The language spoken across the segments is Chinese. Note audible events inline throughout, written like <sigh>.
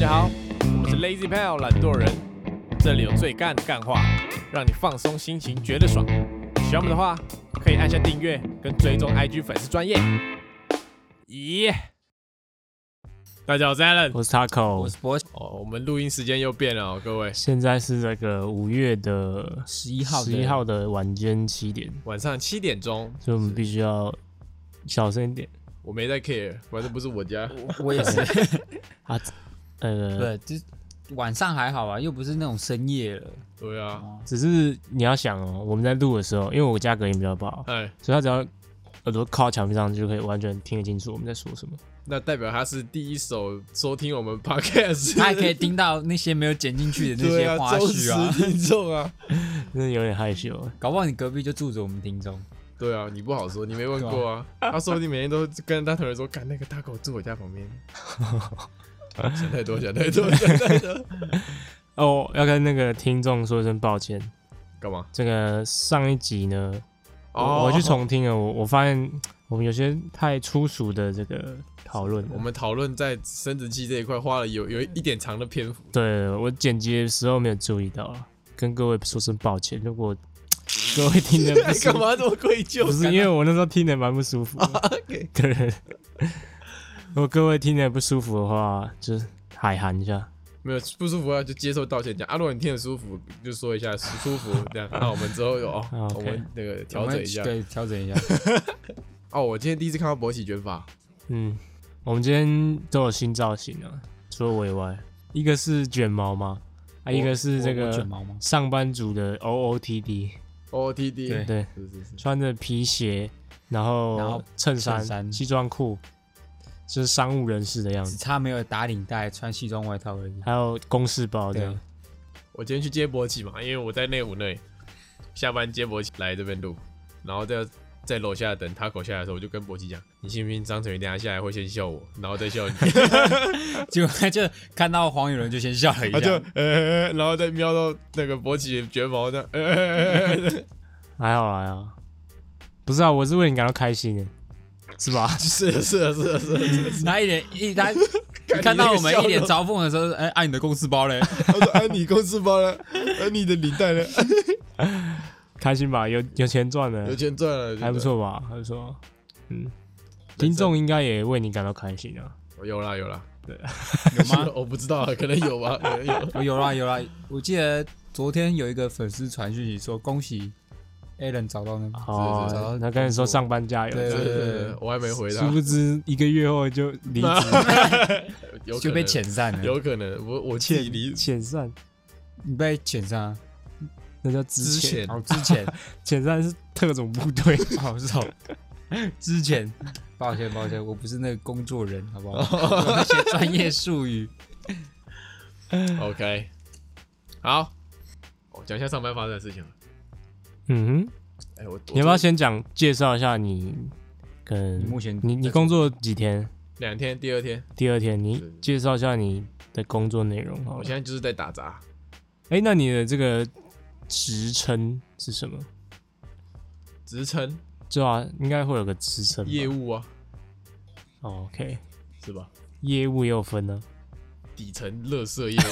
家好，我是 Lazy Pal 懒惰人，这里有最干的干话，让你放松心情，觉得爽。喜欢我们的话，可以按下订阅跟追踪 IG 粉丝专业。咦，大家好，我是 Allen。我是 Taco，我是博哦，我们录音时间又变了哦，各位，现在是这个五月的十一号十一号的晚间七点，晚上七点钟，所以我们必须要小声一点我没在 care，反正不是我家。我我也是，<laughs> 啊。呃，对，就晚上还好啊，又不是那种深夜了。对啊，哦只是你要想哦，我们在录的时候，因为我家隔音比较不好，哎，所以他只要耳朵靠墙壁上，就可以完全听得清楚我们在说什么。那代表他是第一手收听我们 podcast，他还可以听到那些没有剪进去的那些花絮啊，实听众啊。<laughs> 真的有点害羞。搞不好你隔壁就住着我们听众。对啊，你不好说，你没问过啊。他说不定每天都跟他同学说，干那个大狗住我家旁边。<laughs> 想太多，想太多，想太多。<laughs> 哦，要跟那个听众说一声抱歉。干嘛？这个上一集呢，哦我我去重听了，我我发现我们有些太粗俗的这个讨论。我们讨论在生殖器这一块花了有有一点长的篇幅。对我剪辑的时候没有注意到啊，跟各位说声抱歉。如果 <coughs> 各位听的 <laughs> 干，嘛这么愧疚？不是因为我那时候听的蛮不舒服 <laughs> 对，如果各位听的不舒服的话，就是海涵一下。没有不舒服啊，就接受道歉讲啊。如果你听得舒服，就说一下舒服这样。那我们之后有 <laughs> 哦，我们那个调整一下对，调整一下。哦，我今天第一次看到博起卷发，嗯，我们今天都有新造型啊，除了我以外，一个是卷毛嘛，啊，一个是这我我卷个毛吗？上班族的 OOTD，OOTD，对对，是是是，穿着皮鞋，然后然后衬衫、衬衫西装裤，就是商务人士的样只子，差没有打领带，穿西装外套而已。还有公事包这样。我今天去接博起嘛，因为我在内湖那里，下班接博起来这边录，然后在在楼下等他口下来的时候，我就跟博奇讲，你信不信张成宇等一下下来会先笑我，然后再笑你，<laughs> 结果他就看到黄雨伦就先笑了一他就下。呃，然后再瞄到那个博奇的卷毛这样，呃呃呃呃还好还好，不是啊，我是为你感到开心的，是吧？<laughs> 是的是的是的是的是的，他一脸一他看看到我们一脸你那个笑容嘲讽的时候，哎，按你的公司包嘞。他说按你公司包嘞，按你的领带嘞？开心吧？有有钱赚了有，钱赚了，还不错吧？还不错。嗯，听众应该也为你感到开心啊。我有啦有啦，对有吗？我不知道，可能有吧，有有。哦 <laughs> 有啦有啦，我记得昨天有一个粉丝传讯息说恭喜 Alan 找到那个，哦是是是，他跟你说上班加油，对对对对，我还没回他殊，不知一个月后就离职，<laughs> 有可就被遣散了。有可能，我我自己离遣散，你被遣散啊？那叫之之前，前哦，之前。<laughs> 遣散是特种部队。好 <laughs> 是哦，之前，抱歉抱歉，我不是那个工作人，好不好？有那些专业术语。OK，好，我讲一下上班发生的事情。嗯哼，哎，我你要不要先讲介绍一下你？可能你目前你你工作几天？两天，第二天，第二天你介绍一下你的工作内容好我现。在就是在打杂，哎，那你的这个职称是什么？职称对啊，应该会有个职称。业务啊，哦 OK，是吧？业务也有分呢，底层乐色业务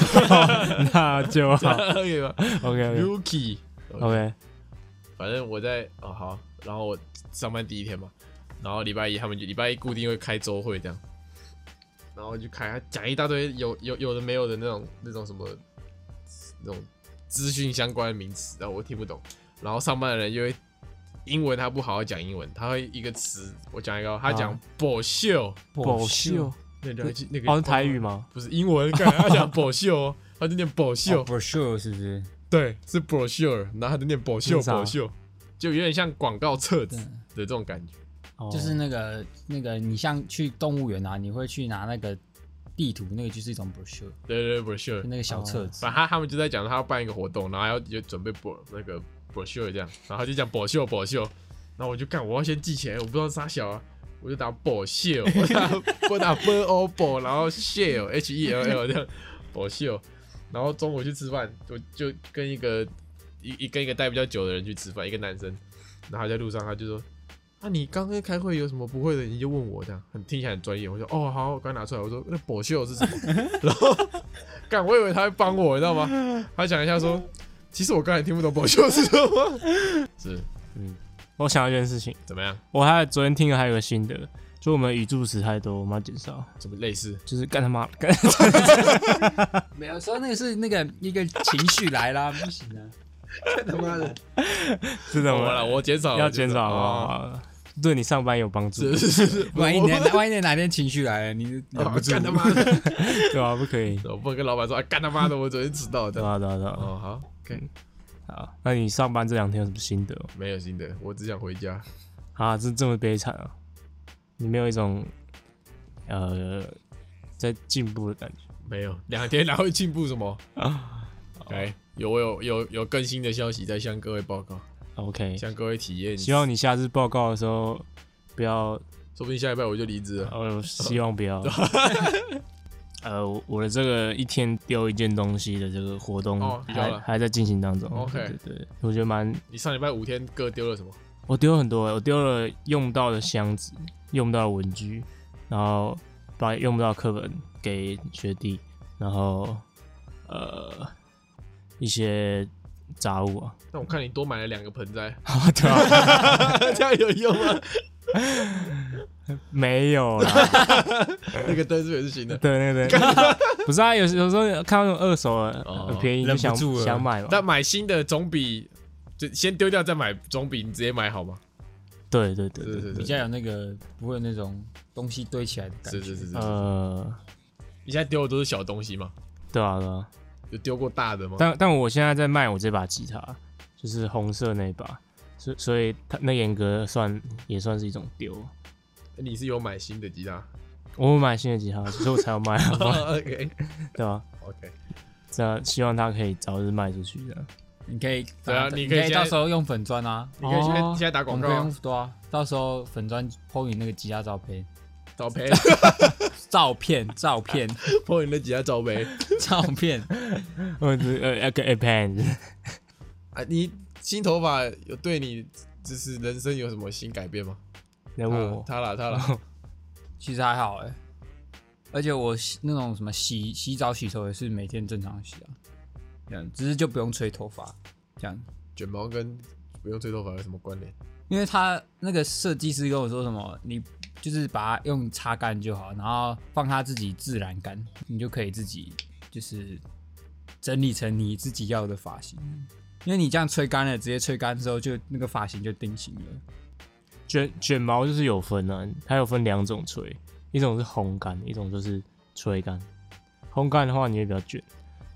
<laughs> 那就好。<laughs> 可以吗 OK OK？Rookie，OK，反正我在哦好，然后我上班第一天嘛，然后礼拜一他们就礼拜一固定会开周会这样，然后就开讲一大堆有有有的没有的那种那种什么那种资讯相关的名词，然后我听不懂，然后上班的人就会英文他不好好讲英文，他会一个词我讲一个，他讲啊保秀，保秀那个那个哦，是台语？吗？不是英文，干他讲保秀哦，他就念保秀哦，不是是不是？对，是 brochure，然后他就念 brochure，就有点像广告册子的这种感觉。哦。就是那个那个，你像去动物园啊，你会去拿那个地图，那个就是一种 brochure，对对对，brochure，那个小册子。反正他他们就在讲他要办一个活动，然后要就准备 bro 那个 brochure 这样，然后他就讲 brochure brochure，然后我就干，我要先记起来，我不知道啥小啊，我就打 Brosure，<laughs> 我打我打 b o 保，然后 shell h e l l 这样保秀，然后中午去吃饭，我就跟一个一一跟一个待比较久的人去吃饭，一个男生，然后他在路上他就说。啊，你刚刚开会有什么不会的，你就问我这样，很听起来很专业。我说哦好，我刚拿出来，我说那跛秀是什么？<laughs> 然后干，我以为他会帮我，你知道吗？他想一下说，其实我刚才听不懂跛秀是什么。是嗯，我想到一件事情，怎么样？我还昨天听了还有个心得，就我们语助词太多，我们要减少，怎么类似？就是干他妈干，没有说那个是那个一个情绪来啦，<laughs> 不行啊，他妈的！是的吗？好了，我减少，要减少啊。啊，对你上班有帮助，<laughs> 是是是，万一哪万一哪天情绪来了，你忍不住干他妈的！<laughs> 对吧？不可以，我不能跟老板说，啊干他妈的，我昨天迟到的。对啊对啊对啊。哦，好，OK，好，那你上班这两天有什么心得吗？没有心得，我只想回家。啊，这这么悲惨啊！你没有一种呃在进步的感觉没有，两天哪会进步什么？啊来，有我有有有更新的消息在向各位报告，？OK，向各位体验。希望你下次报告的时候不要，说不定下礼拜我就离职了。哦，希望不要。<laughs> <laughs> 呃，我我的这个一天丢一件东西的这个活动还、在进行当中。OK 对对，我觉得蛮，你上礼拜五天各丢了什么？我丢了很多，我丢了用到的箱子，用不到文具，然后把用不到课本给学弟，然后呃一些杂物啊，那我看你多买了两个盆栽，<laughs> 对啊，<laughs> 这样有用吗？<laughs> 没有啦，那个灯是不是也是新的？对对对，不是啊，有有时候看到那种二手的哦很便宜，就想忍不住了想买嘛。但买新的总比就先丢掉再买，总比你直接买好吗？对对对比较有那个不会有那种东西堆起来的感觉。是是是是。呃，你现在丢的都是小东西吗？对啊对啊，有丢过大的吗？但但我现在在卖我这把吉他，就是红色那把，所所以它那严格算也算是一种丢。你是有买新的吉他我有买新的吉他，所以我才要卖？<laughs> OK 对吧？OK，这样希望它可以早日卖出去这样。你可以对啊你你可以到时候用粉砖啊，你可以现在哦。现在打广告对啊，到时候粉砖 PO 你那个吉他照片，照片，照 <laughs> 片照片。破你那吉他照片。<laughs> 照片，呃呃呃个 a pen，啊！你新头发有对你就是人生有什么新改变吗？来问我啊，他了他了，其实还好哎、而且我洗那种什么洗洗澡洗头也是每天正常洗啊，这样只是就不用吹头发这样，卷毛跟不用吹头发有什么关联？因为他那个设计师跟我说什么，你就是把它用擦干就好，然后放它自己自然干，你就可以自己就是整理成你自己要的发型。因为你这样吹干了，直接吹干之后，就那个发型就定型了。卷卷毛就是有分啊，它有分两种吹，一种是烘干，一种就是吹干。烘干的话，你会比较卷；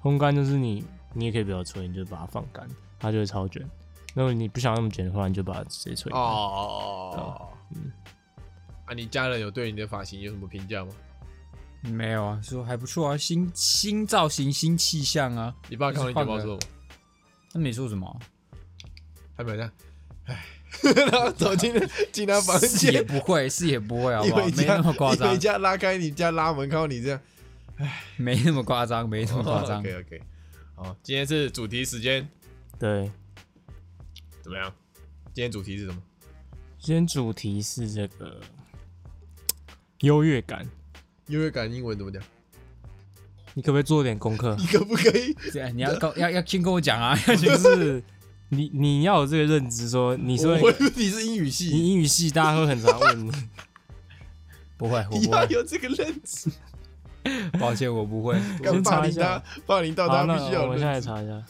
烘干就是你你也可以不要吹，你就把它放干，它就会超卷。如果你不想那么卷的话，你就把它直接吹干。哦哦哦，嗯啊，你家人有对你的发型有什么评价吗？没有啊，说还不错啊，新新造型、新气象啊。你爸看到你卷毛说什么？他没说什么啊，还没有这样，唉，然 <laughs> 后走进 <laughs> 进他房是也，不会，是也不会，好不好？没那么夸张一回，家拉开你家拉门，看到你这样，没那么夸张，没那么夸张。OK OK，好，今天是主题时间，对，怎么样？今天主题是什么？今天主题是这个优越感，优越感英文怎么讲？你可不可以做点功课？<laughs> 你可不可以？对啊，你要跟要要先跟我讲啊，<laughs> 就是你你要有这个认知说你说我会你是英语系你，英语系，大家会很常问你。<laughs> 不会，我你不会，要有这个认知。<laughs> 抱歉，我不会。敢先霸凌查一下他，霸凌到须要我们现在。查一下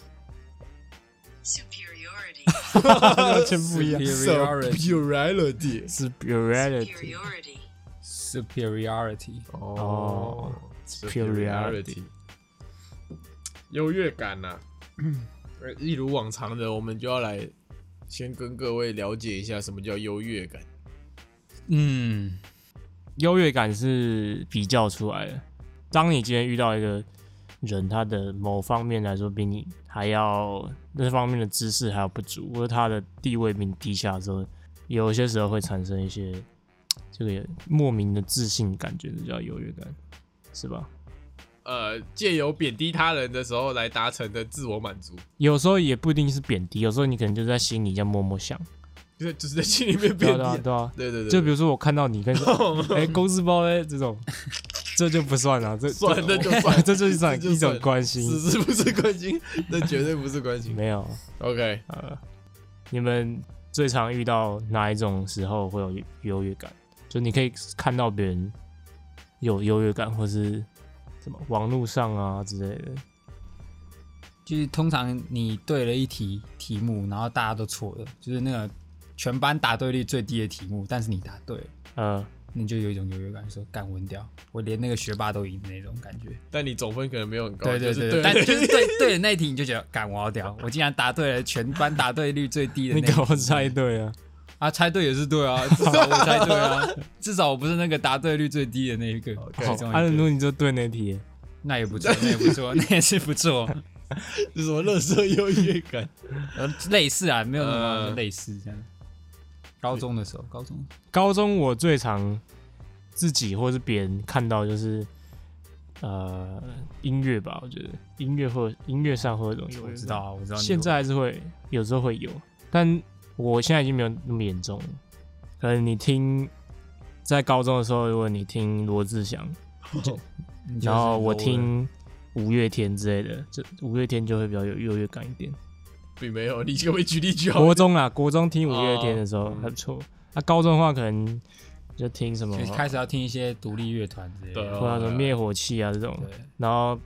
，superiority, <laughs> 完全不一样。Superiority Superiority，superiority, superiority，哦，superiority，优越感呐、呃 <clears throat> 一如往常的，我们就要来先跟各位了解一下什么叫优越感。嗯，优越感是比较出来的。当你今天遇到一个人，他的某方面来说比你还要那方面的知识还要不足，或者他的地位比你低下的时候，有一些时候会产生一些这个莫名的自信感觉，这叫优越感，是吧？呃，借由贬低他人的时候来达成的自我满足，有时候也不一定是贬低，有时候你可能就在心里这样默默想，就是就是在心里面对啊变低。对啊对啊，对 <laughs> 对对，就比如说我看到你跟 <laughs> 哎公司包嘞这种，这就不算了，这算那就算 <laughs> 这就是一种这就一种关心，是是不是关心？那绝对不是关心。没有 OK，呃，你们最常遇到哪一种时候会有优越感？就你可以看到别人有优越感，或是什么网络上啊之类的。就是通常你对了一题题目，然后大家都错了，就是那个全班答对率最低的题目，但是你答对了，呃，你就有一种优越感，说干温掉，我连那个学霸都赢的那种感觉。但你总分可能没有很高。对对对，就是对，但就是对 <laughs> 对的那一题，你就觉得干我要屌，我竟然答对了全班答对率最低的你那一题给我猜对啊！啊，猜对也是对啊，<laughs> 至少我猜对啊，至少我不是那个答对率最低的那一个。阿伦个努你就对那题，那也不错，那也不错，<laughs> 那也是不错。是什么乐色优越感？呃，类似啊，没有那么呃类似这样。高中的时候，高中高中我最常自己或是别人看到就是呃音乐吧，我觉得音乐或音乐上会有一种我知道，啊，我知道你有。现在还是会有时候会有，但我现在已经没有那么严重了。可能你听在高中的时候，如果你听罗志祥，你就是然后我听五月天之类的，这五月天就会比较有优越感一点。并没有，你可不可以举例举好？国中啊，国中听五月天的时候哦还不错。那、高中的话，可能就听什么，就开始要听一些独立乐团之类的。或者什么灭火器啊这种。对，然后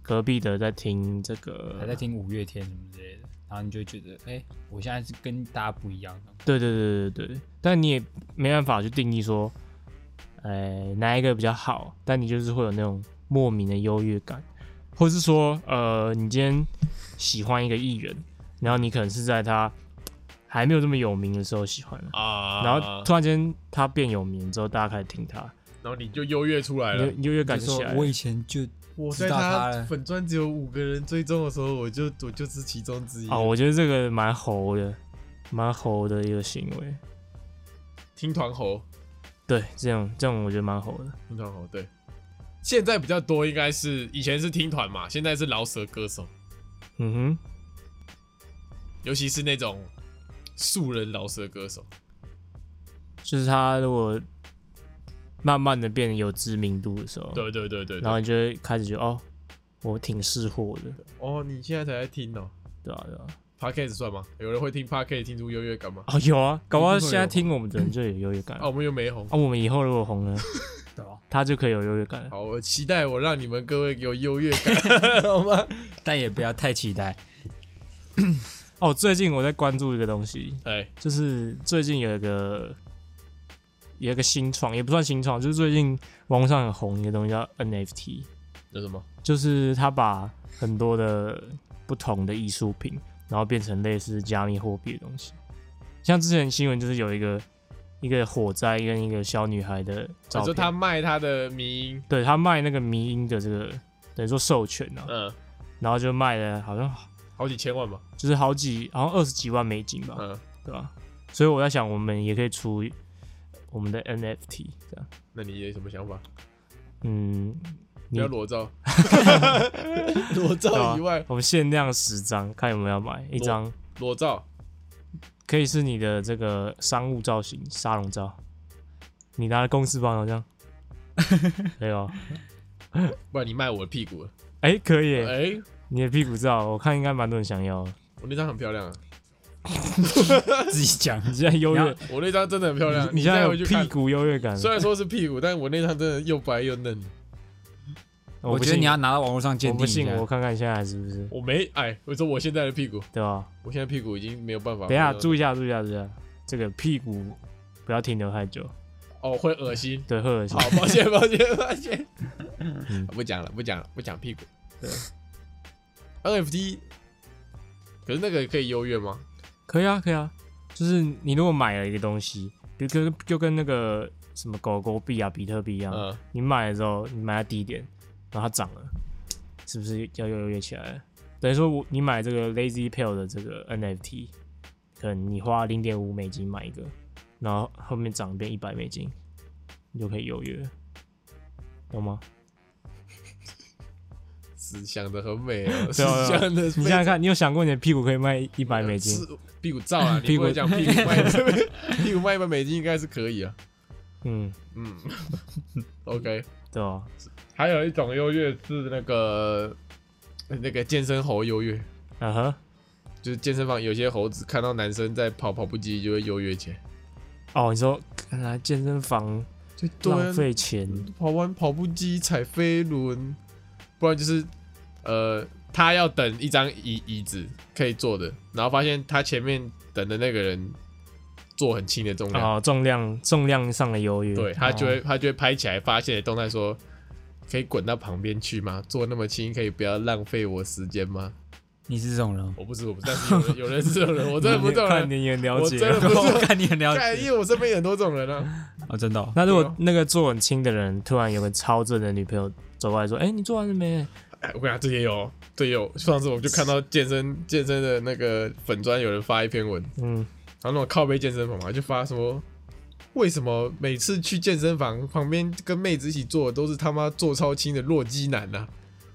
隔壁的在听这个，还在听五月天什么之类的，然后你就觉得，哎，我现在是跟大家不一样的。对对对对对，但你也没办法去定义说，呃，哪一个比较好，但你就是会有那种莫名的优越感，或是说，呃，你今天喜欢一个艺人，然后你可能是在他还没有这么有名的时候喜欢了，啊，然后突然间他变有名之后，大家开始听他，然后你就优越出来了。优优越感就就起来了我以前就我在道他粉砖只有五个人追踪的时候，我就我就是其中之一。啊，我觉得这个蛮猴的，蛮猴的一个行为。听团猴，对，这样这样我觉得蛮猴的。听团猴，对。现在比较多应该是以前是听团嘛，现在是饶舌歌手，嗯尤其是那种素人老舌歌手。就是他如果慢慢的变得有知名度的时候，对对对对对。然后你就会开始觉得哦，我挺识货的，哦，你现在才在听哦对啊对啊。，Podcast 算吗？有人会听 Podcast 听出优越感吗？哦，有啊，搞不好现在听我们的人就有优越感啊，我们又没红。啊，我们以后如果红了，<laughs> 对吧？他就可以有优越感了。好，我期待我让你们各位有优越感，<laughs> 好吗？但也不要太期待。哦，最近我在关注一个东西，哎，就是最近有一个有一个新创，也不算新创，就是最近网上很红一个东西叫 NFT，有什么？就是他把很多的不同的艺术品，然后变成类似加密货币的东西。像之前新闻就是有一个一个火灾跟一个小女孩的照片，说他卖他的迷音，对他卖那个迷音的这个等于说授权啊，嗯，然后就卖了好像好几千万吧，就是好几好像二十几万美金吧，嗯，对吧？所以我在想，我们也可以出我们的 NFT 这样，那你有什么想法？嗯，不你要裸照，<laughs> 裸照以外，我们限量十张，看有没有要买一张，裸照，可以是你的这个商务造型沙龙照，你拿公司包好像，可以哦，不然你卖我的屁股了。哎、可以耶，哎，你的屁股照，我看应该蛮多人想要的。我那张很漂亮啊，<laughs> 自己讲，你现在优越，我那张真的很漂亮。你现在有回去看屁，股优越感，虽然说是屁股，但我那张真的又白又嫩。我觉得信你要拿到网络上鉴我不信，下。我看看现在是不是，我没哎，我说我现在的屁股，对吧？我现在屁股已经没有办法。等一下，注意一下，注意一下，注意一下，这个屁股不要停留太久，哦，会恶心。对，会恶心好，。抱歉，抱歉，抱歉。嗯不讲了，不讲了，不讲屁股。对，NFT，可是那个可以优越吗？可以啊，可以啊，就是你如果买了一个东西，就跟就跟那个什么狗狗币啊、比特币一样，嗯，你买了之后，你买在低点，然后它涨了，是不是要优越起来了？等于说我你买这个 Lazy Pill 的这个 NFT，可能你花零点五美金买一个，然后后面涨变一百美金，你就可以优越了，懂吗？是想的很美哦，<laughs> 是对啊对啊想的。你想想看，你有想过你的屁股可以卖一百美金？屁股照啊，你屁股不会讲屁股卖 <laughs> 屁股卖一百美金应该是可以啊。嗯，嗯，OK。对啊，还有一种优越是那个那个健身猴优越，啊哈，就是健身房有些猴子看到男生在跑跑步机就会优越起来，哦，你说看来健身房浪费钱，跑完跑步机踩飞轮，不然就是呃，他要等一张椅椅子可以坐的，然后发现他前面等的那个人做很轻的重量，哦，重量重量上的优越，对他就会他就会拍起来发现的动态说，可以滚到旁边去吗？做那么轻，可以不要浪费我时间吗？你是这种人，我不是我不是，但是有人 <laughs> 有人是这种人，我真的不是这种看人，你很了解我真的啊。不 <laughs> 是我看你很了解因为我身边有很多这种人啊。哦，真的哦。那如果那个做很轻的人突然有个超正的女朋友走过来说：“哎、你做完了没哎，我跟你讲，这也有，这也有。上次我就看到 <laughs> 健身健身的那个粉砖有人发一篇文，？”嗯，然后那种靠背健身房嘛，就发说为什么每次去健身房旁边跟妹子一起做的都是他妈做超轻的弱鸡男呐、啊？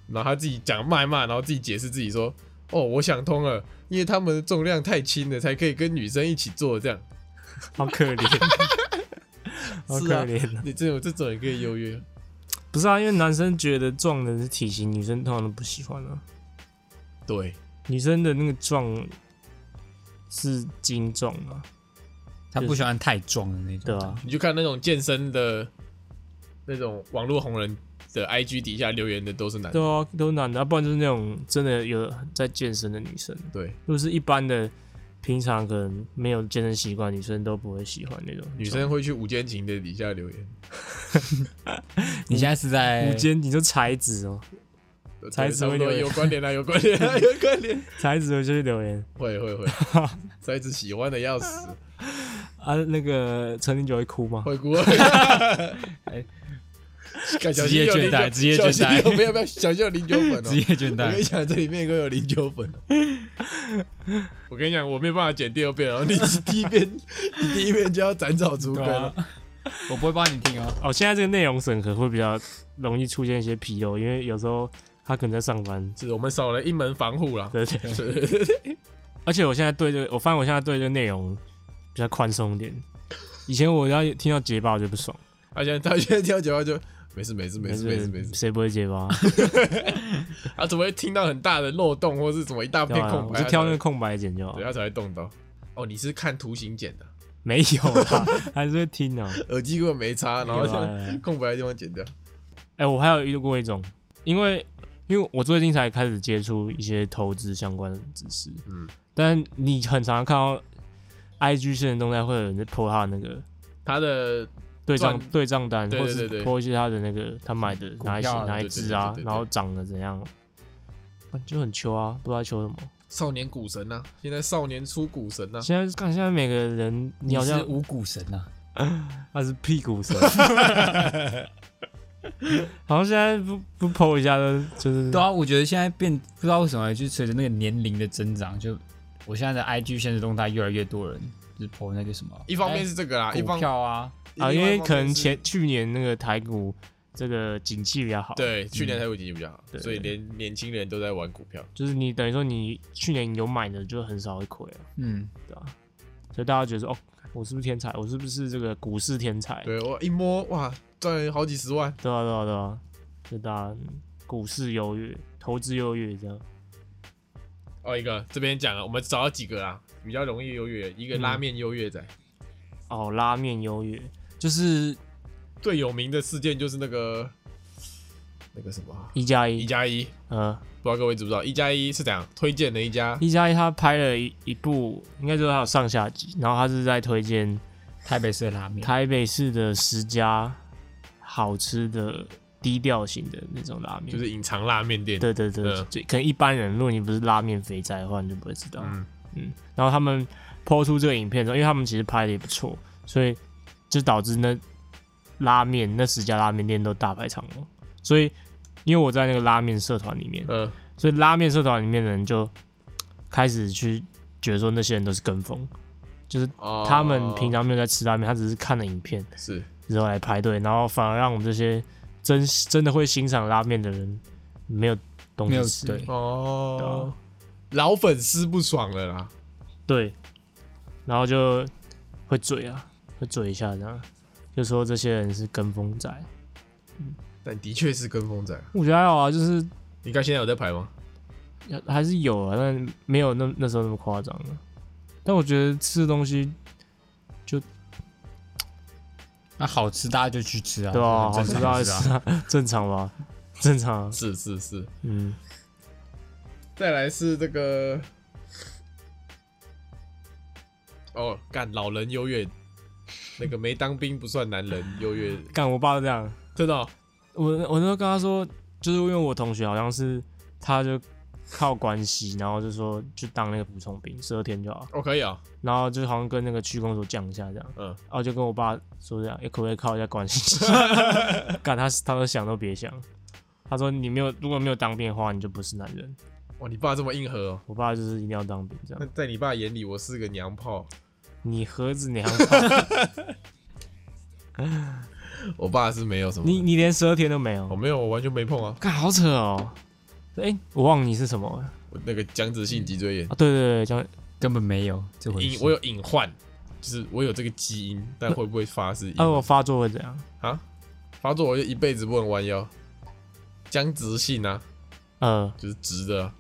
然后他自己讲骂一骂，然后自己解释自己说：“哦，我想通了，因为他们的重量太轻了，才可以跟女生一起做这样。好可怜，<laughs> 好可怜、”你这种这种也可以优越，不是啊，因为男生觉得壮的是体型，女生通常都不喜欢啊。对，女生的那个壮是精壮啊，她不喜欢太壮的那种。对啊，你就看那种健身的那种网络红人的 IG 底下留言的都是男的，对啊，都男的、啊，不然就是那种真的有在健身的女生。对，如果是一般的，平常可能没有健身习惯，女生都不会喜欢那种。女生会去午间情的底下留言，<laughs> 你现在是在午间，你就才子哦，才子会留言。有关联啊，有关联啊，<laughs> 有关联，才子我就去留言。会会会，<laughs> 才子喜欢的要死，啊，那个陈林九会哭吗？会哭。哎，职业心有零倦怠九职业倦怠不要不要，小心有零九粉哦职。业倦我跟你怠。讲，这里面都有零九粉。<laughs> 我跟你讲，我没有办法剪第二遍哦。<laughs> 你第一遍，你第一遍就要斩草除根了啊。我不会帮你听哦。哦，现在这个内容审核会比较容易出现一些纰漏，因为有时候他可能在上班。是我们少了一门防护了。对对，对 <laughs> 而且我现在对这个，我发现我现在对这个内容比较宽松一点。以前我要听到结巴我就不爽，而且他现在他现在跳脚就没事没事没事没事没事。谁不会结巴？<laughs> 他怎么会听到很大的漏洞，或是怎么一大片空白？我就挑那个空白剪就好对，。他才会动到。哦，你是看图形剪的，没有啦，<laughs> 还是会听啊。耳机根本没插，然后就空白的地方剪掉。哎、我还有遇过一种，因为因为我最近才开始接触一些投资相关的知识，嗯，但你很常看到 IG 现实动态会有人在 po 他的那个他的对账赚对账单，或是对对对对 po 一些他的那个他买的哪一哪一只啊然后涨得怎样，啊就很秋啊，不知道秋什么。少年股神呐，现在少年出股神呐。现在看现在每个人，你好像是五股神啊，<laughs> 他是屁股神，<laughs> 好像现在不不 po 一下都就是对啊，我觉得现在变不知道为什么，就随着那个年龄的增长，就我现在的 IG 现实动态越来越多人就是 po 那个什么，一方面是这个啦，哎股一方票啊，啊，因为可能前去年那个台股这个景气比较好，，对去年台股景气比较好，对所以连年轻人都在玩股票。就是你等于说你去年有买的就很少会亏啊，嗯，对吧、所以大家觉得说哦，我是不是天才？我是不是这个股市天才？对我一摸哇，赚好几十万。对啊，对啊，对啊，就大家嗯股市优越，投资优越这样。哦，一个这边讲了，我们找到几个啦，比较容易优越，一个嗯拉面优越仔。哦，拉面优越就是最有名的事件就是那个那个什么啊？一加一，一加一，呃，不知道各位知不知道？一加一是怎样？推荐的一家？一加一他拍了一一部，应该说他有上下集，然后他是在推荐台北市的拉面，台北市的十家好吃的低调型的那种拉面，就是隐藏拉面店。对对对，嗯。就可能一般人，如果你不是拉面肥仔的话，你就不会知道。嗯，嗯，然后他们抛出这个影片之后，因为他们其实拍的也不错，所以就导致那拉面那十家拉面店都大排长龙。所以因为我在那个拉面社团里面，嗯，所以拉面社团里面的人就开始去觉得说那些人都是跟风，就是哦他们平常没有在吃拉面，他只是看了影片是之后来排队，然后反而让我们这些真真的会欣赏拉面的人没有东西吃。对哦，老粉丝不爽了啦。对，然后就会嘴啊，会嘴一下这样，就说这些人是跟风仔。但的确是跟风仔。我觉得还好啊，就是你看现在有在排吗？还是有啊，但没有那那时候那么夸张了。但我觉得吃的东西就，那好吃大家就去吃啊，对啊、好吃大家。吃啊，正常吧？正常啊。是是是。嗯，再来是这个，哦，干老人优越，那个没当兵不算男人 <laughs> 优越，干我爸都这样。真的哦、我我那时候跟他说，就是因为我同学好像是，他就靠关系，然后就说就当那个补充兵，十二天就好，哦可以啊，然后就好像跟那个区公所讲一下这样，嗯，然后就跟我爸说这样，也可不可以靠一下关系？<laughs> 干他他说想都别想，他说你没有如果没有当兵的话，你就不是男人。哇，你爸这么硬核哦。我爸就是一定要当兵这样那，在你爸眼里，我是个娘炮。你盒子娘炮，<laughs> 我爸是没有什么，你你连十二天都没有我，没有，我完全没碰啊。干好扯哦。哎、我忘了你是什么了我那个僵直性脊椎炎啊？，对对对，僵根本没有这回事。隐我有隐患，就是我有这个基因，但会不会发是啊，我发作会怎样？啊发作，我就一辈子不能弯腰。僵直性啊，呃，就是直的啊、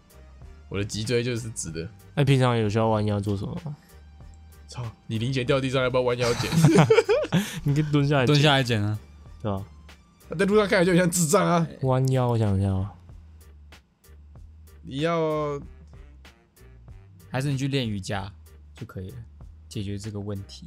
我的脊椎就是直的。那、平常有需要弯腰做什么吗？操，你零钱掉地上要不要弯腰捡？<laughs> 你可以蹲下来，蹲下来捡啊，对吧？在路上看起来就像智障啊！弯腰，我想一下啊，你要还是你去练瑜伽就可以了，解决这个问题。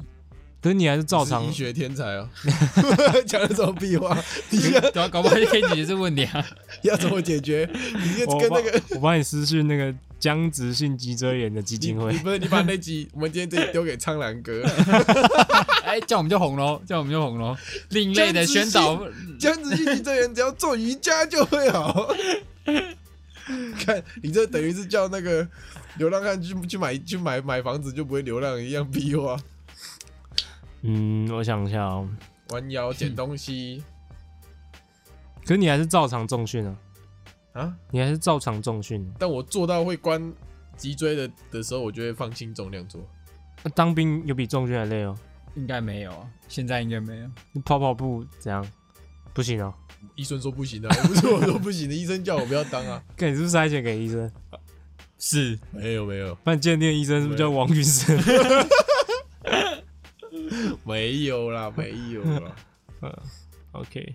可是你还是照常医学天才哦，<laughs> 讲的什么屁话？<laughs> 你要对啊，搞不好就可以解决这个问题啊。要怎么解决？你我帮跟那个我帮你私讯那个僵直性脊椎炎的基金会你，不是你把那集我们今天这集丢给苍兰哥，<laughs> 哎，这样我们就红喽，这样我们就红喽。另类的宣导，僵直性脊椎炎只要做瑜伽就会好。<laughs> 看你这等于是叫那个流浪汉去去买去买买房子就不会流浪一样逼话。嗯，我想一下哦，弯腰捡东西可是你还是照常重训啊，啊，你还是照常重训。但我做到会关脊椎的的时候，我就会放轻重量做。那当兵有比重训还累哦，应该没有啊，现在应该没有。你跑跑步怎样？不行哦，医生说不行的、啊，<laughs> 不是我说不行的，医生叫我不要当啊。<laughs> 看你是不是塞钱给医生？是，没有没有不然鉴定医生是不是叫王医生？<laughs> 没有啦，没有啦，嗯 OK，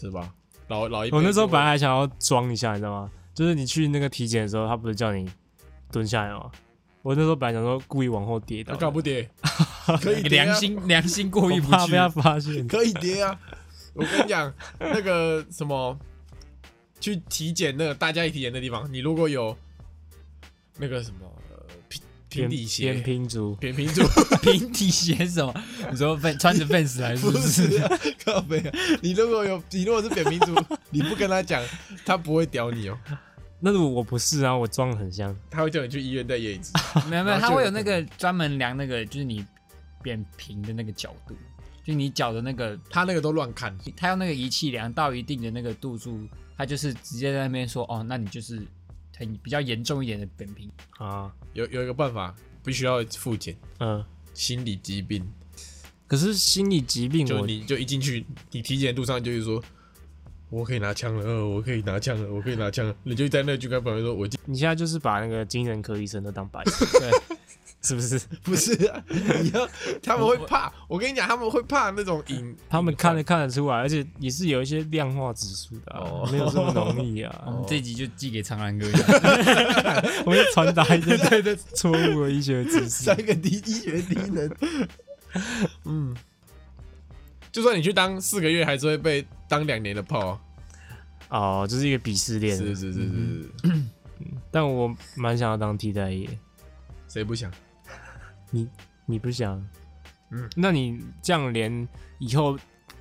是吧？老老一辈我那时候本来来还想要装一下，你知道吗？就是你去那个体检的时候，他不是叫你蹲下来吗？我那时候本来想说故意往后跌倒那，干不跌？<laughs> 可以良，心良心过意不去我怕被。他发现。可以跌啊！我跟你讲，那个什么，去体检那个大家一体检的地方，你如果有那个什么呃平平底鞋扁、平足，扁平足，平底鞋是什么？你说 Van- 穿着 Vans 来是不不是？靠背啊！你如果有，你如果是扁平足，你不跟他讲，他不会屌你哦，那如果我不是啊，我装的很像。他会叫你去医院戴眼镜。没有没有，然后就有它会有那个专门量那个，就是你扁平的那个角度，就你脚的那个，他那个都乱看，他用那个仪器量到一定的那个度数，他就是直接在那边说，哦，那你就是很比较严重一点的扁平。啊，有有一个办法，必须要复检，嗯。心理疾病。可是心理疾病我，就你就一进去，你体检路上就是说，我可以拿枪了，呃，我可以拿枪了，我可以拿枪了，你就在那军官旁边说，我进你现在就是把那个精神科医生都当白痴，<laughs> 对，是不是？<laughs> 不是啊，你要他们会怕，我跟你讲，他们会怕那种影，他们看得看得出来，而且也是有一些量化指数的、啊，哦。没有这么容易啊。我 <laughs> 们这集就寄给长安哥，我们就传达一些 <laughs> 对对错误的医学知识。三。个低医学低能，嗯，就算你去当四个月，还是会被当两年的炮啊，哦，这是一个鄙视链。是是是是是，但我蛮想要当替代役，谁不想？你你不想？嗯，那你这样连以后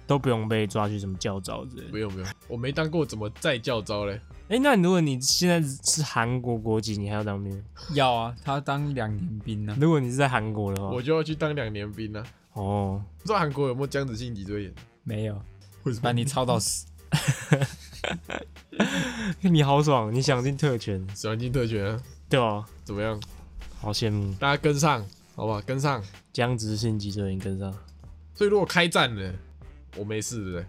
都不用被抓去什么教招之类的不。用不用，我没当过，怎么再教招嘞？哎、那如果你现在是韩国国籍，你还要当兵吗？要啊，他当两年兵呢、如果你是在韩国的话，我就要去当两年兵啊！哦，不知道韩国有没有僵直性脊椎炎？没有，为什把你操到死。<laughs> 你好爽，你想进特权，想进特权啊？对吧？怎么样？好羡慕，大家跟上，好吧？跟上。僵直性脊椎炎跟上。所以如果开战了，我没事，对不对？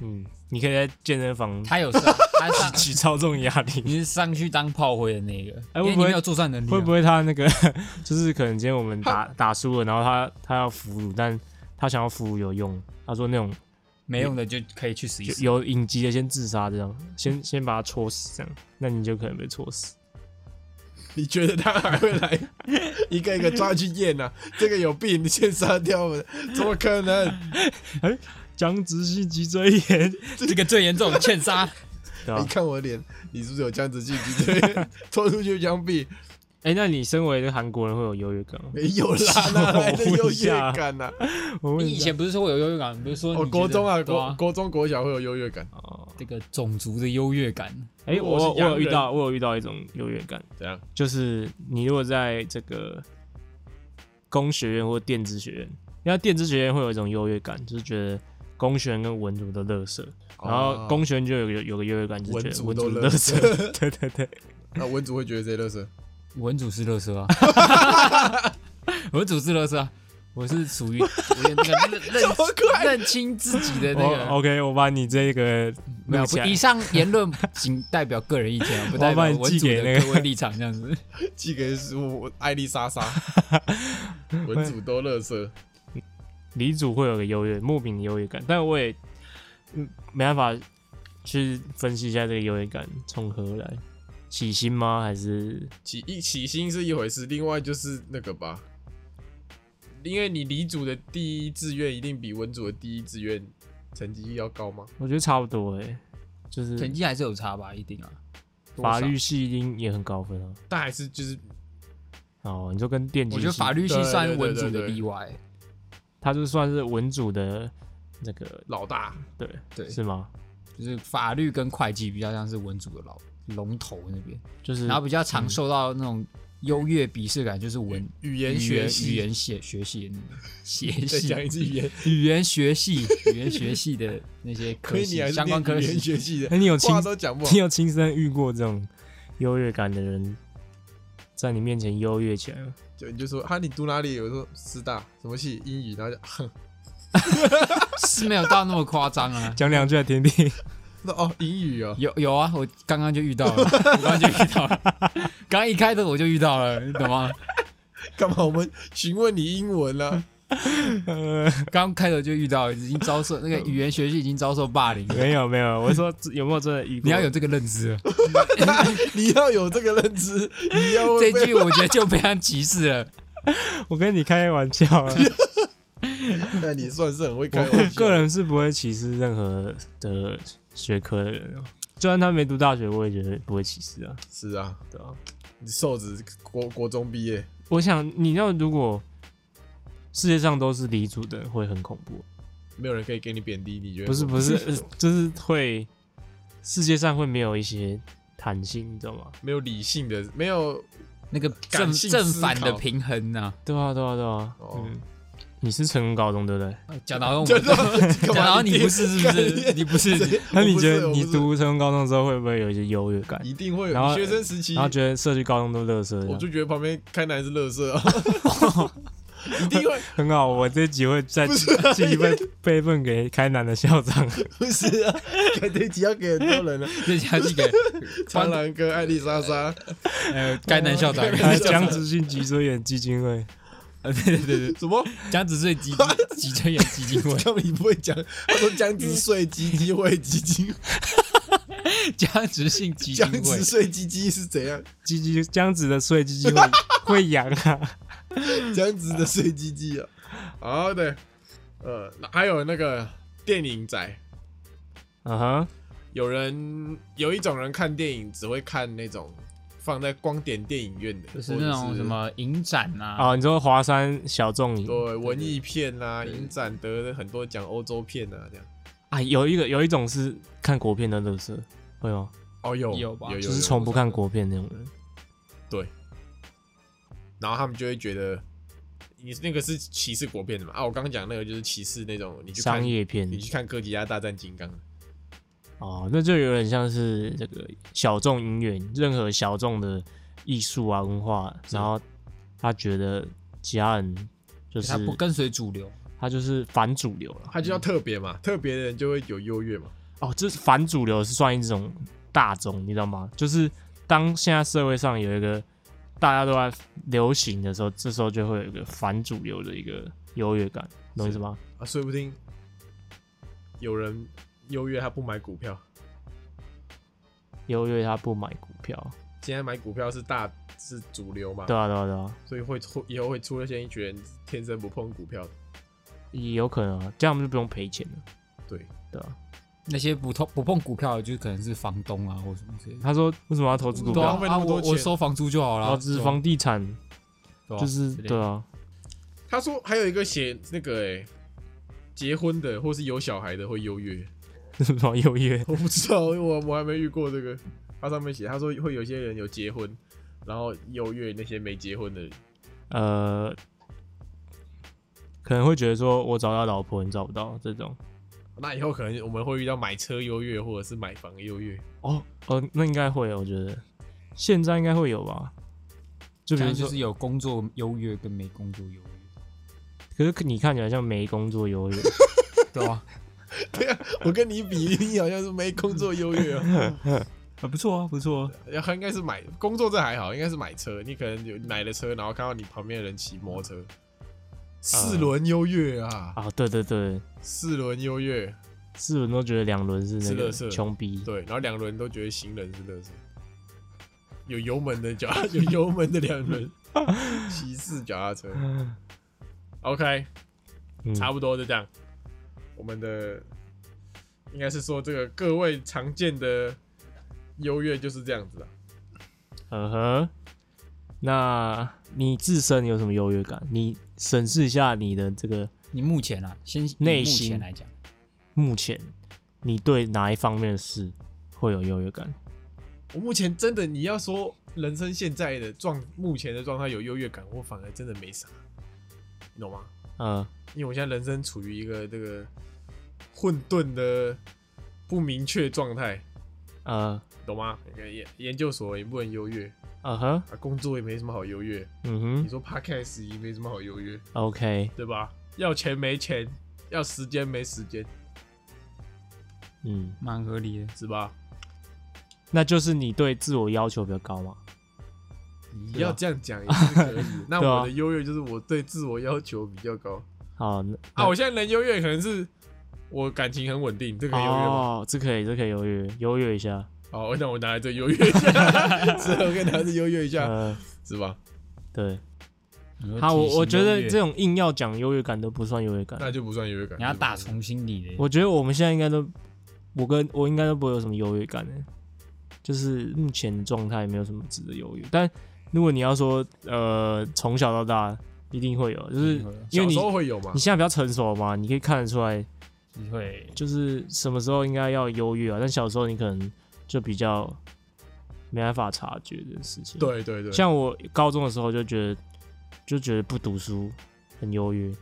嗯，你可以在健身房他有上，<laughs> 他上，举超重压力。你是上去当炮灰的那个，哎会不会因为你没有作战能力啊，会不会他那个 <laughs> 就是可能今天我们打打输了，然后他他要俘虏，但他想要俘虏有用，他说那种没用的就可以去死一死？有隐疾的先自杀，这样先先把他戳死，这样那你就可能被戳死。你觉得他还会来一个一个抓去验呢、啊？<laughs> 这个有病，你先杀掉我，怎么可能？僵直性脊椎炎，这个最严重的欠杀。你？看我的脸，你是不是有僵直性脊椎炎？<laughs> 拖出去枪毙？哎、那你身为一个韩国人会有优越感吗？没有啦，<laughs> 哪来的优越感呢、啊？你以前不是说我有优越感，不是说哦，你国中啊，国国中国小会有优越感，哦，这个种族的优越感，哎、我我有遇到，我有遇到一种优越感，怎样？就是你如果在这个工学院或电子学院，因为电子学院会有一种优越感，就是觉得工学院跟文族的乐色，然后工学院就有个有个优越感，就是觉得哦文族都文组乐垃圾。色，<laughs> 对对对，<laughs> 那文族会觉得谁乐色？文主是乐色啊，<laughs> 文主是乐色啊，我是属于那个 <laughs> 认认认清自己的那个。OK，我把你这个以上言论仅代表个人意见啊，<laughs> 不代表我主的那个。各位立场这样子。寄给是我艾丽莎莎，文主都乐色。李组会有个优越莫名的优越感，但我也嗯没办法去分析一下这个优越感从何而来，起薪吗？还是起一起薪是一回事，另外就是那个吧，因为你理组的第一志愿一定比文组的第一志愿成绩要高吗？我觉得差不多哎、就是成绩还是有差吧，一定啊。法律系一定也很高分啊。但还是就是哦，你就跟电机，我觉得法律系算文主对对的例外，他就算是文组的那个老大，对对，是吗？就是法律跟会计比较像是文组的老龙头那边，就是然后比较常受到那种优越鄙视感，就是文语言学系，语言学学系的那个学再系讲一次语言，语言学系语言学系的那些科系相关科系，学系的，哎、你有亲都讲不好你。有亲身遇过这种优越感的人在你面前优越起来吗？就你就说哈，你读哪里？我说师大什么系英语，然后就哼，<laughs> <laughs> 是没有到那么夸张啊。讲两句来听听。那哦英语哦，有有啊，我刚刚就遇到了，<laughs> 我刚刚就遇到了，<laughs> 刚刚一开头我就遇到了，你懂吗？干嘛？我们询问你英文啊了、呃，<laughs> 刚开头就遇到，已经遭受那个语言学习已经遭受霸凌了，没有没有，我说有没有真的遇？你要有这个认知了。你要有这个认知，你要这句我觉得就非常歧视了。我跟你开玩笑啊，<laughs> 那你算是很会开我玩笑。个人是不会歧视任何的学科的人哦，就算他没读大学，我也觉得不会歧视啊，是啊，对啊。你瘦子国国中毕业，我想，你要如果世界上都是离组的，会很恐怖。没有人可以给你贬低，你觉得？不是不 <laughs> 是，呃就是会世界上会没有一些弹性，你知道吗？没有理性的，没有那个正正反的平衡呐、对啊对啊对啊。哦嗯，你是成功高中对不对？<laughs> 讲到我，就讲干嘛到你不是是不是？你不是？那你觉得你读成功高中的时候会不会有一些优越感？一定会有然后学生时期，然后觉得社区高中都乐色我就觉得旁边开男是乐色啊，<laughs> 一定会很好。我这集会再寄寄一份备份给开南的校长。<laughs> 不是啊？开这集要给很多人了，这下去给苍兰哥艾丽莎莎，呃该南校长，还有僵直性脊椎炎基金会，呃 <laughs> 对对对对，什么？江子最基脊椎炎基金会，他们你不会讲，他说江子税基金会基金，<laughs> 江直性基金江会直，税基金是怎样？基金姜子的税基金会 <laughs> 会养啊。江子的税基金啊。好的，呃，那还有那个电影仔，啊哈，有人有一种人看电影只会看那种放在光点电影院的，就是那种什么影展啊，啊，你说华山小众影对文艺片啊、影展得了很多奖，欧洲片啊这样。啊，有一个有一种是看国片的乐色，会吗？哦，有有吧有有，就是从不看国片那种人。对然后他们就会觉得你那个是歧视国片的嘛？啊，我刚刚讲那个就是歧视那种你去看商业片你去看哥吉拉大战金刚，哦，那就有点像是这个小众音乐，任何小众的艺术啊文化，然后他觉得其他人就是他不跟随主流，他就是反主流了。他就要特别嘛，特别的人就会有优越嘛。哦，这反主流是算一种大众，你知道吗？就是当现在社会上有一个大家都在流行的时候，这时候就会有一个反主流的一个优越感，懂意思吗？啊，说不定有人优越他不买股票，优越他不买股票，现在买股票是大是主流嘛，对啊，对啊，对啊，所以会出以后会出现一群人天生不碰股票。的。也有可能啊，这样我们就不用赔钱了，对，对啊。那些不碰不碰股票的，就可能是房东啊或什么之类的。他说为什么要投资股票？对啊？我我收房租就好了，投资房地产。就是对啊，他说还有一个写那个哎、结婚的或是有小孩的会优越，什么优越？<laughs> 我不知道，我我还没遇过这个。他上面写，他说会有些人有结婚，然后优越那些没结婚的人。呃，可能会觉得说我找到老婆你找不到这种。那以后可能我们会遇到买车优越，或者是买房优越。哦哦，那应该会，我觉得现在应该会有吧。就比如就是有工作优越跟没工作优越，可是你看起来像没工作优越，<laughs> 对吧？<laughs> 对啊，我跟你比，你好像是没工作优越啊。<laughs> 啊，不错啊，不错啊。然后应该是买工作这还好，应该是买车。你可能有买了车，然后看到你旁边的人骑摩托车，四轮优越啊，啊，对对对，四轮优越，四轮都觉得两轮是那个是垃圾穷逼，对，然后两轮都觉得行人是乐色，有油门的脚，<laughs> 有油门的两轮，骑士脚踏车。OK，嗯差不多就这样。我们的应该是说这个各位常见的优越就是这样子的。嗯哼，那你自身有什么优越感？你审视一下你的这个你目前啊，先内心来讲，目前，你对哪一方面的事会有优越感？我目前真的，你要说人生现在的状，目前的状态有优越感，我反而真的没啥，你懂吗？嗯，因为我现在人生处于一个这个混沌的不明确状态，嗯，懂吗？那个研研究所也不能优越嗯哼，啊，工作也没什么好优越。嗯哼你哼说 podcast 也没什么好优越，，OK，对吧？要钱没钱，要时间没时间，嗯，蛮合理的。是吧？那就是你对自我要求比较高嘛？你要这样讲也是可以。<laughs> 那我的优越就是我对自我要求比较高好，那啊。我现在能优越，可能是我感情很稳定，这可以优越吗？哦，这可以，这可以优越，优越一下。好，那我拿来这优越一下，是我可以拿这优越一下，呃，是吧？对，好，我我觉得这种硬要讲优越感都不算优越感。那就不算优越感。你要打从心里的。我觉得我们现在应该都，我跟我应该都不会有什么优越感的，就是目前的状态没有什么值得优越。但如果你要说，呃，从小到大一定会有，就是因为小你时候会有嘛你？现在比较成熟嘛，你可以看得出来，你会。就是什么时候应该要优越啊。但小时候你可能就比较没办法察觉的事情。，对对对，像我高中的时候就觉得，就觉得不读书很优越，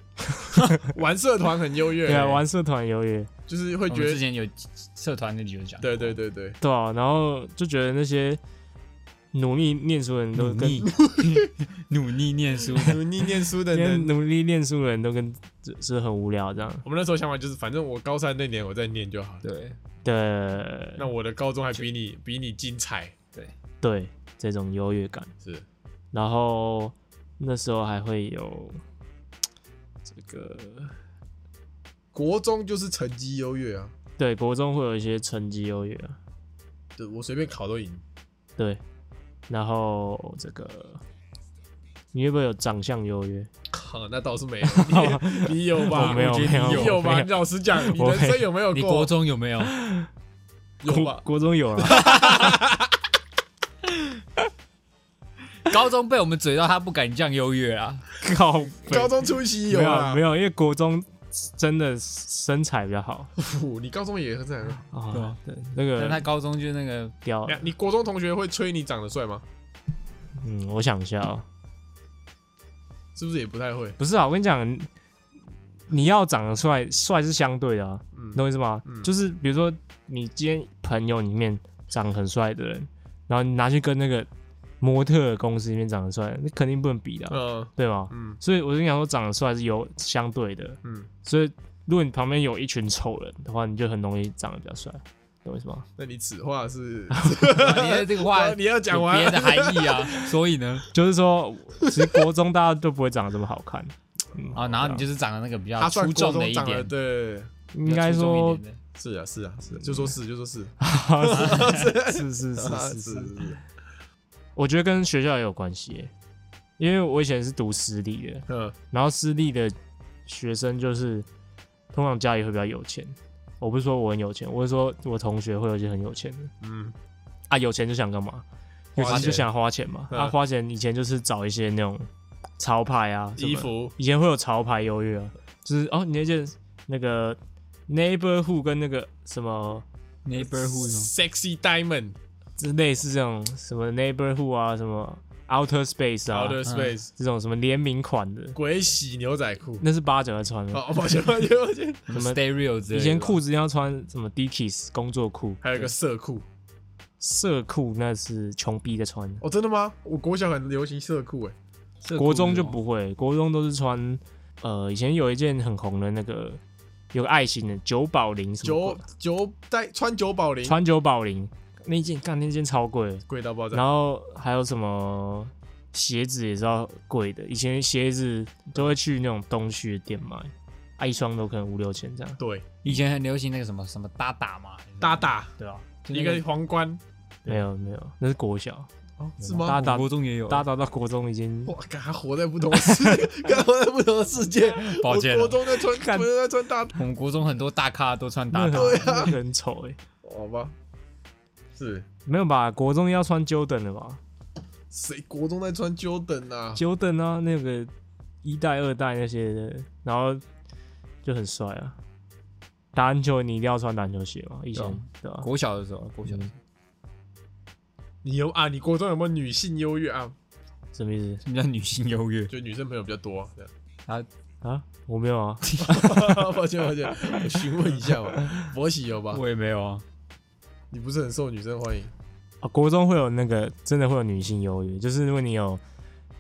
<laughs> 玩社团很优越，对啊，玩社团优越，就是会觉得，之前有社团那里有讲，对对，对对，对啊，然后就觉得那些努力念书的人都跟努力。<laughs> 念书，努力念书的人。努力念书的人都跟是是很无聊这样。我们那时候想法就是，反正我高三那年我在念就好了。对。对，那我的高中还比你比你精彩，对。对这种优越感，是。然后那时候还会有 <tsk> 这个国中就是成绩优越啊，对国中会有一些成绩优越啊，对我随便考都赢。对，然后这个你会不会有长相优越？好，那倒是没有，<laughs> 你你有吧？我没有你有吧？有你老实讲，你人生有没有你？国中有没有？有吧？国中有了，<laughs> 高中被我们嘴到他不敢降优越啊！<laughs> 高高中初期没有啊没？有，因为国中真的身材比较好，你高中也是这样。啊对那但他高中就那个雕哎，你国中同学会吹你长得帅吗？嗯，我想一下哦，是不是也不太会？不是啊，我跟你讲，你要长得帅，帅是相对的啊，嗯你懂我意思吗？嗯就是比如说你今天朋友里面长得很帅的人，然后你拿去跟那个模特公司里面长得帅的，那肯定不能比的啊、嗯。对吗？嗯。所以我就想说，长得帅是有相对的，嗯，所以如果你旁边有一群丑人的话，你就很容易长得比较帅，懂我意思吗？那你此话是 <laughs> 你的这个话 <laughs> 你要讲完。别的含义啊，<laughs> 所以呢，就是说，其实国中大家都不会长得这么好看，嗯，啊，然后你就是长得那个比较出众的一点，对，应该说比较出众一点的。是啊是啊是啊，就说是就说是。是是是啊是是，是，我觉得跟学校也有关系耶，因为我以前是读私立的，嗯。然后私立的学生就是通常家里会比较有钱。我不是说我很有钱，我是说我同学会有一些很有钱的。嗯。啊，有钱就想干嘛？有花钱。钱就想花钱嘛。嗯。啊，花钱以前就是找一些那种潮牌啊，衣服。以前会有潮牌优越啊，就是哦，你那件那个 neighborhood 跟那个什么，neighborhood sexy diamond 就是类似这种什么 neighborhood 啊，什么 outer space 啊 outer space 这种什么联名款的，鬼洗牛仔裤。那是八九在穿的。哦，抱歉抱歉抱歉，<laughs> 什么 stereo 之类的以前裤子要穿什么 Dickies 工作裤，还有一个色裤。色裤那是穷逼的穿，哦，真的吗？我国小很流行色裤哎。国中就不会，国中都是穿呃，以前有一件很红的那个有个爱心的九宝林什么九九在穿九宝龄，穿九宝林那件，干那件超贵，贵到爆炸。然后还有什么鞋子也是要贵的，以前鞋子都会去那种东区的店买，啊一双都可能五六千这样，对，以前很流行那个什么什么搭打嘛，大大对啊，一个皇冠，没有没有，那是国小，哦，是吗？大打国中也有大到到国中已经哇，干他活在不同的世，<laughs> 干活在不同的世界。<laughs> 国中在穿，干国中在穿大，我们国中很多大咖都穿搭那打，个很那个很丑哎、好吧？是没有吧？国中要穿 Jordan 的吧谁国中在穿 Jordan 啊？？Jordan 啊，那个一代、二代那些的，然后就很帅啊。打篮球你一定要穿篮球鞋嘛？以前对吧、国小的时候，国小的时候你有啊？你国中有没有女性优越啊？什么意思什么叫女性优越？就女生朋友比较多啊。这样啊？我没有啊，<laughs> 抱歉抱歉，我询问一下嘛。博喜有吧？我也没有啊，你不是很受女生欢迎？啊国中会有那个真的会有女性优越，就是如果你有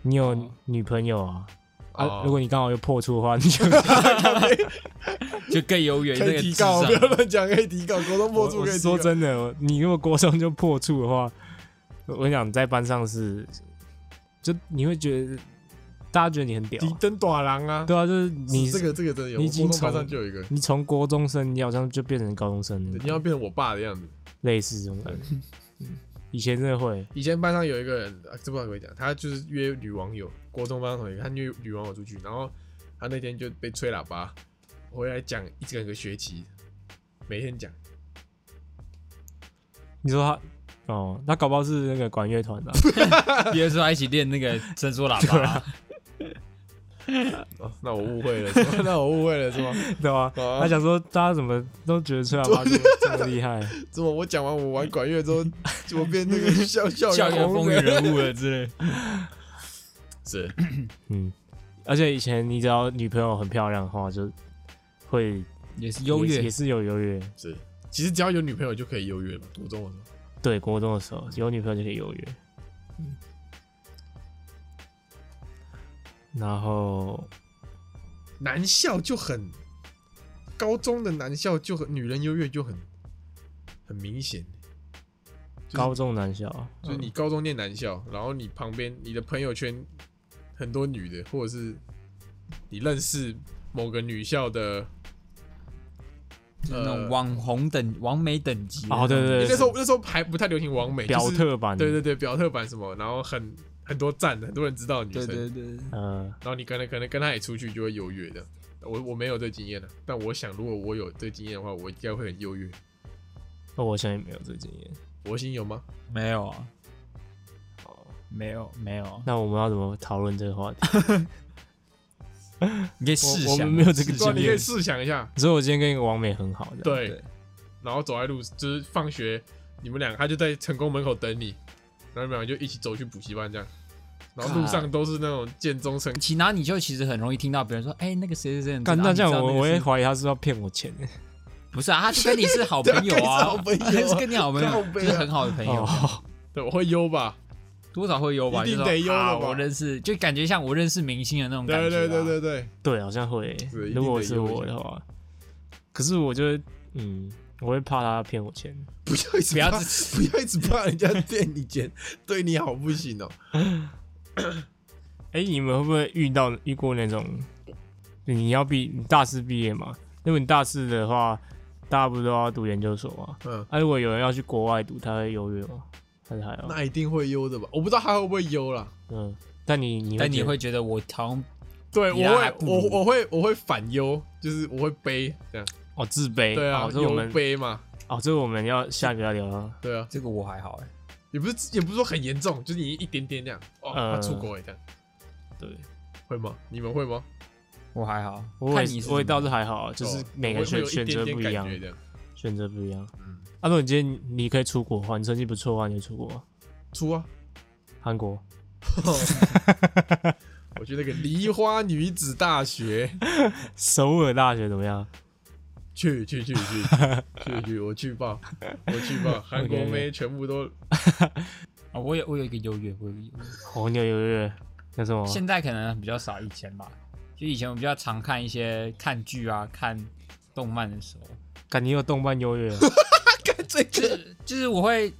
你有哦女朋友啊。啊哦，如果你刚好有破处的话，你就 <laughs> 就更优越。可以提告，商不要乱讲，可以提高。国中破处可以提告。真的，你如果国中就破处的话，我跟你讲，在班上是，就你会觉得大家觉得你很屌啊、提灯短郎啊，对啊，就是你这个这个真的有，班从上就有一个，你从国中生，你好像就变成高中生了，你要变成我爸的样子。类似这种感觉。嗯以前真的会，以前班上有一个人，啊、这不知道可不可以讲，他就是约女网友，国中班上同学，他约女网友出去，然后他那天就被吹喇叭，回来讲一整个学期，每天讲，你说他哦，他搞不好是那个管乐团的啊、毕业时候还一起练那个伸缩喇叭，哦，那我误会了，是吗？那我误会了是吗？对吧？啊他想说大家怎么都觉得吹喇叭这么这么厉害，<laughs> 怎么我讲完我玩管乐之后，<laughs> 就我变那个校校校园风云红人？物了之类。是，<coughs> 嗯，而且以前你只要女朋友很漂亮的话，就会也是优越也也，是有优越。是，其实只要有女朋友就可以优越嘛。国中的时候，对，国中的时候有女朋友就可以优越。然后男校就很，高中的男校就很女人优越就很很明显。就是高中男校，就是你高中念男校，然后你旁边你的朋友圈很多女的，或者是你认识某个女校的，那种网红等、网美等级哦对对对。那时候那时候还不太流行网美，表就是特版，对对对，表特版什么，然后很很多赞，很多人知道的女对生，对对，嗯，然后你可能可能跟她也出去就会优越的。我我没有这个经验的，但我想如果我有这个经验的话，我应该会很优越。那我现在也没有这个经验。博心有吗？没有啊，没有没有啊，那我们要怎么讨论这个话题？<laughs> 你可以试想，我们没有这个试对啊，想你可以试想一下，你说我今天跟一个王美很好的，对，对。然后走在路，就是放学，你们两个他就在成功门口等你，然后你们俩就一起走去补习班这样。然后路上都是那种见中成其然后你就其实很容易听到别人说，哎、那个谁谁谁，干那这样我我会啊你知道那个是怀疑他是要骗我钱。不是啊？他就跟你是好朋友啊，<laughs> 跟你是好朋友啊 <laughs> 是跟你好朋友，是很好的朋友，哦，对，我会优吧？多少会优吧？一定得有的吧啊我认识，就感觉像我认识明星的那种感觉、对啊。对对对对，对，好像会如果是我的话，可是我就会嗯，我会怕他骗我钱。不要一直不要不要一直怕人家 <laughs> 骗你钱，对你好不行哦。<coughs> 哎、你们会不会遇到遇过那种，你要毕你大四毕业嘛？如果你大四的话，大家不是都要读研究所吗？嗯，啊，如果有人要去国外读，他会优越吗？还是还好？那一定会优的吧？我不知道他会不会优啦。嗯，但你你但你会觉得我好像对，我会我我会我会反优，就是我会悲这样。哦自卑，对啊我优们背嘛。哦，这个我们要下个要聊啊。对啊，这个我还好哎、也不是也不是说很严重，就是你一点点这样。哦，呃他出国了这样，对，会吗？你们会吗？我还好。我我也倒是还好啊，就是哦每个选选择点不一样。选择不一样。嗯，啊，如果你今天你可以出国的话，你成绩不错的话，你就出国吗出啊！韩国。<laughs> 我去那个梨花女子大学，<laughs> 首尔大学怎么样？去去去去 <laughs> 去去，我去报，我去报，韩国妹全部都 <laughs> 啊、我有我有一个优越，我有一个优越。红牛优越那什么？现在可能比较少，以前吧。就以前我比较常看一些看剧啊、看动漫的时候，感觉有动漫优越啊。<laughs> 干这个。就是就是我会，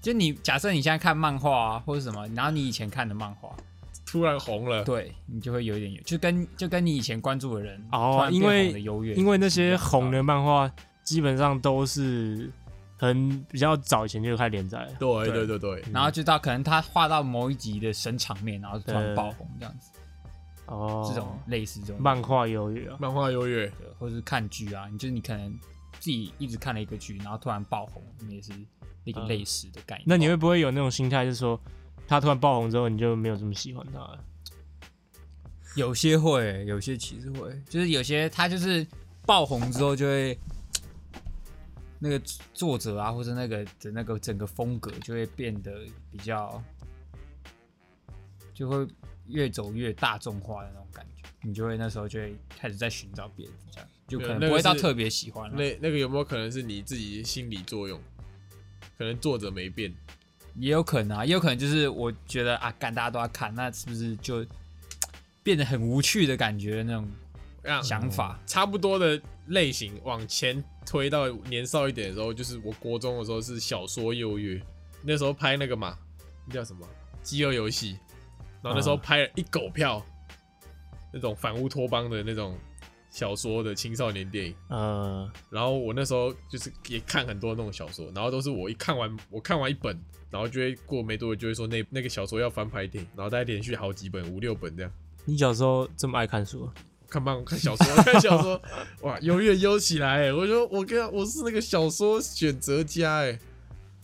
就你假设你现在看漫画啊或者什么，然后你以前看的漫画，突然红了，对你就会有一点有，就跟就跟你以前关注的人哦因为优越，因为那些红的漫画基本上都是很比较早以前就开始连载。对对。对对然后就到可能他画到某一集的神场面，然后突然爆红这样子，哦，这种类似这种。漫画优越啊。漫画优越，对，或者是看剧啊，你就是你可能自己一直看了一个剧，然后突然爆红，你也是一个嗯。类似的概念。那你会不会有那种心态，就是说他突然爆红之后，你就没有这么喜欢他了？有些会，有些其实会，就是有些他就是爆红之后就会 <tsk> 那个作者啊，或者那个的那个整个风格就会变得比较，就会越走越大众化的那种感觉，你就会那时候就会开始在寻找别人，这样就可能不会到特别喜欢了。那那个有没有可能是你自己心理作用？可能作者没变，也有可能啊，也有可能就是我觉得啊，干大家都要看，那是不是就变得很无趣的感觉那种让想法？差不多的类型往前推到年少一点的时候，就是我国中的时候是小说优越，那时候拍那个嘛，那叫什么《饥饿游戏》，然后那时候啊拍了一狗票那种反乌托邦的那种小说的青少年电影。嗯，然后我那时候就是也看很多那种小说，然后都是我一看完，我看完一本，然后就会过没多久就会说那那个小说要翻拍电影，然后再连续好几本，五六本这样。你小时候这么爱看书，看漫看小说，<laughs> 看小说，哇，优越优起来哎！我说我跟我是那个小说选择家哎。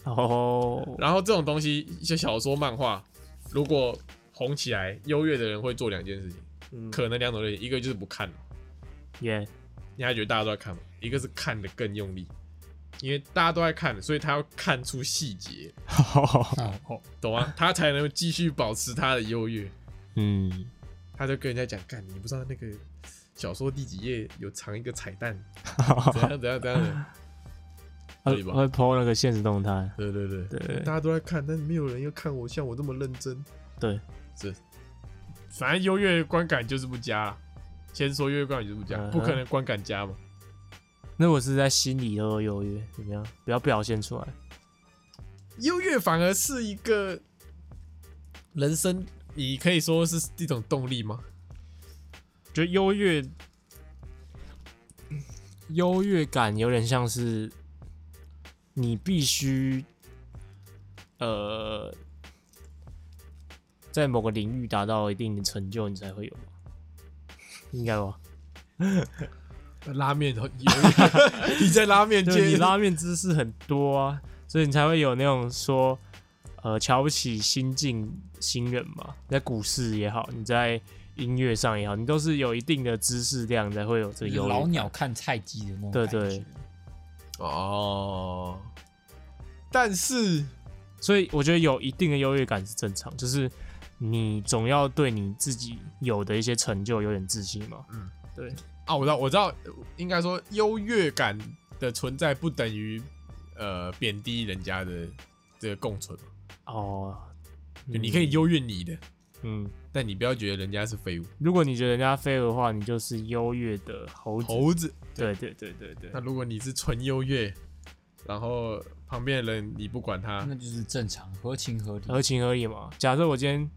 哦，然后这种东西，一些小说、漫画，如果红起来，优越的人会做两件事情，嗯，可能两种类型，一个就是不看了，耶，你还觉得大家都在看吗？一个是看的更用力，因为大家都在看，所以他要看出细节，哦，懂吗？他才能继续保持他的优越。嗯，他就跟人家讲，干，你不知道那个小说第几页有藏一个彩蛋，<laughs> 怎样怎样怎样的。对吧会会 po 那个现实动态，对对对，对大家都在看，但是没有人要看我像我这么认真。对，是，反正优越观感就是不佳啦。先说优越观感就是不佳，嗯哼不可能观感佳嘛。那我是在心里都有优越，怎么样？不要表现出来。优越反而是一个人生，你可以说是一种动力吗？觉得优越，优越感有点像是你必须，呃，在某个领域达到一定的成就，你才会有吧，应该吧？<laughs> 拉面优越，你在拉面 <laughs> 界你拉面知识很多啊，所以你才会有那种说，呃，瞧不起新进新人嘛，在股市也好，你在音乐上也好，你都是有一定的知识量才会有这个老鸟看菜鸡的那种对感觉对哦。但是，所以我觉得有一定的优越感是正常，就是你总要对你自己有的一些成就有点自信嘛。嗯，对，啊，我知道，我知道，应该说优越感的存在不等于呃贬低人家的这个共存嘛，哦，就你可以优越你的，嗯，但你不要觉得人家是废物。如果你觉得人家废物的话，你就是优越的猴子。猴子，对对对对对那，如果你是纯优越，然后旁边的人你不管他，那就是正常，合情合理。合情合理嘛。假设我今天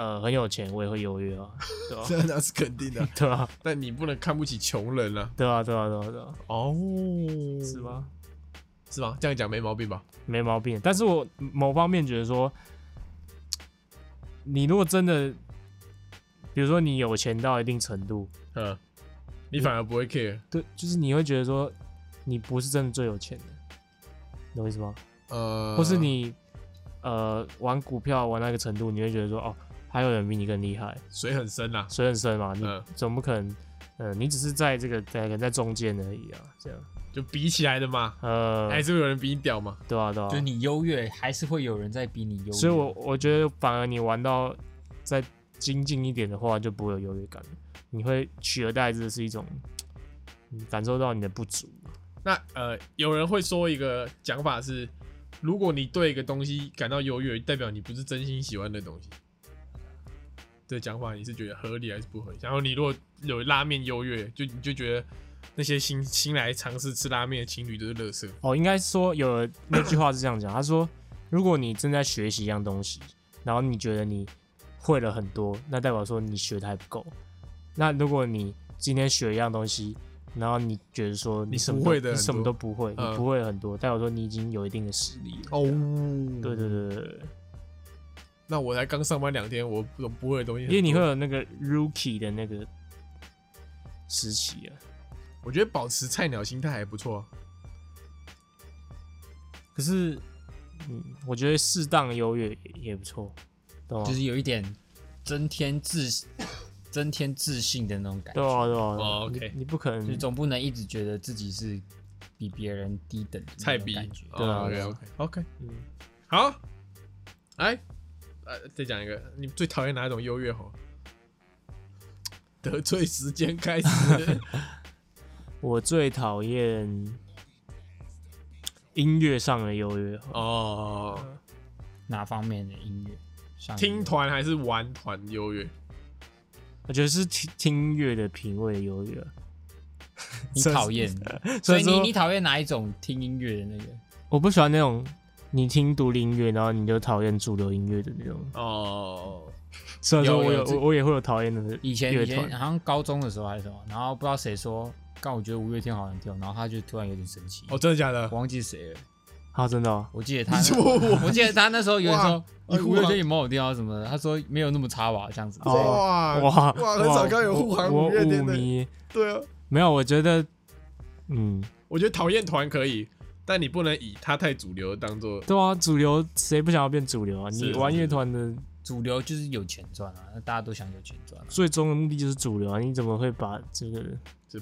呃很有钱，我也会优越啊，对吧、这那是肯定的。<laughs> 对啊，<laughs> 但你不能看不起穷人啊。对啊，对啊，对啊，对啊，哦，是？吧？是吗？这样讲没毛病吧？没毛病。但是我某方面觉得说，你如果真的，比如说你有钱到一定程度，嗯，你反而不会 care。对，就是你会觉得说，你不是真的最有钱的，懂我意思吗？呃，或是你呃玩股票玩到一个程度，你会觉得说，哦，还有人比你更厉害，水很深啦。水很深嘛，你嗯总不可能，呃，你只是在这个在在中间而已啊，这样，就比起来的嘛，呃，还是会有人比你屌嘛。对啊，对啊就，你优越，还是会有人在比你优越。所以我我觉得反而你玩到再精进一点的话，就不会有优越感了，你会取而代之的是一种，你感受到你的不足，那呃，有人会说一个讲法是，如果你对一个东西感到优越，代表你不是真心喜欢的东西。这讲法你是觉得合理还是不合理？然后你如果有拉面优越，就你就觉得那些新新来尝试吃拉面的情侣都是垃圾。哦，应该说有那句话是这样讲，他说，如果你正在学习一样东西，然后你觉得你会了很多，那代表说你学的还不够。那如果你今天学一样东西，然后你觉得说你什么都不会的你什么都不会，嗯你不会很多，代表说你已经有一定的实力了。哦，对对对对对，那我才刚上班两天，我不不会的东西，因为你会有那个 rookie 的那个时期啊。我觉得保持菜鸟心态还不错啊。可是，嗯，我觉得适当优越也也不错，懂吗？就是有一点增添自 <coughs> 增添自信的那种感觉。对啊对啊，OK 你不可能你总不能一直觉得自己是比别人低等的菜逼种感觉。对啊对啊 OK OK，嗯好，来，呃，再讲一个，你最讨厌哪一种优越吼？得罪时间开始，<laughs> 我最讨厌音乐上的优越。哦，哪方面的音乐？上听团还是玩团优越？我觉得是听听音乐的品味优越。你讨厌，<laughs> 所以所以你你讨厌哪一种听音乐的那个？我不喜欢那种你听独立音乐，然后你就讨厌主流音乐的那种。哦，虽然说我有有有。我我也会有讨厌的以前以前，好像高中的时候还是什么，然后不知道谁说，刚我觉得五月天好难听，然后他就突然有点生气。哦，真的假的？我？忘记谁了，啊，真的哦、我记得他我我记得他那时候有人说你五月天也蛮好听啊什么的，他说没有那么差吧，这样子。哦哇。哇哇，很少看到有护航我五月天的，对啊，没有，我觉得，嗯，我觉得讨厌团可以，但你不能以他太主流当做对啊，主流谁不想要变主流啊？你玩乐团的主流就是有钱赚啊，那大家都想有钱赚啊。最终的目的就是主流啊，你怎么会把这个？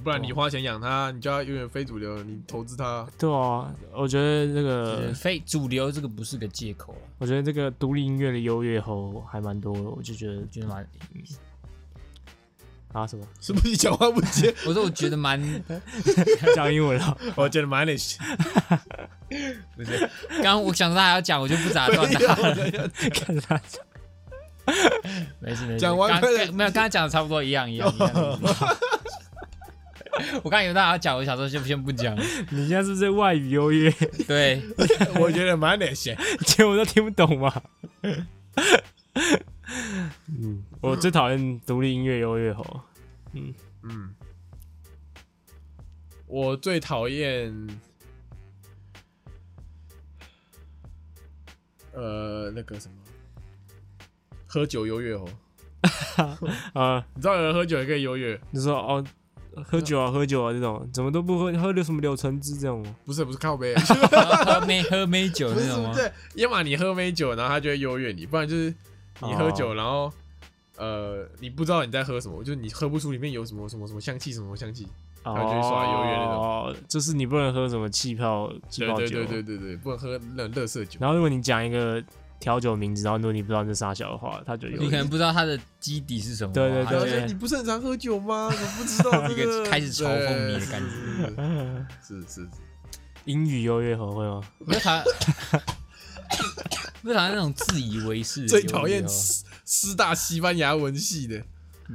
不然你花钱养他，你叫他永远非主流，你投资他，对啊，我觉得这个，非主流这个不是个借口啊，我觉得这个独立音乐的优越后还蛮多的，我就觉得就是蛮，啊什么 <laughs> 是不是你讲话不接？<laughs> 我说我觉得蛮，<laughs> 讲英文了，我觉得蛮累。刚刚我想说他还要讲，我就不打断他。看他没事没事，讲完没有，刚才讲的差不多一样一样一样。一样我刚以为大家要讲，我想说就先不讲。你现在是不是外语优越？对，我觉得蛮累些。结果我都听不懂嘛。嗯，我最讨厌独立音乐优越吼。嗯，我最讨厌，呃，那个什么，喝酒优越哦。<laughs> 啊，你知道有人喝酒也可以优越？你说哦，喝酒啊，喝酒啊，这种怎么都不喝，喝的什么柳橙汁这种吗？不是不是靠杯，喝美喝美酒那种吗？对，要么你喝美酒，然后他就会优越你，不然就是你喝酒，哦然后呃，你不知道你在喝什么，就是你喝不出里面有什么什么什么香气，什么香气。然后就会耍优越那种哦，就是你不能喝什么气泡气对对泡酒。对对对对，不能喝那种乐色酒。然后如果你讲一个调酒名字，然后如果你不知道这是啥小的话，他就有你可能不知道它的基底是什么啊，对对对你不是很常喝酒吗？怎么不知道这一个开始嘲讽你的感觉？是是是，英语优越口会吗？不是他，<coughs> 不是他那种自以为是最讨厌师师大西班牙文系的，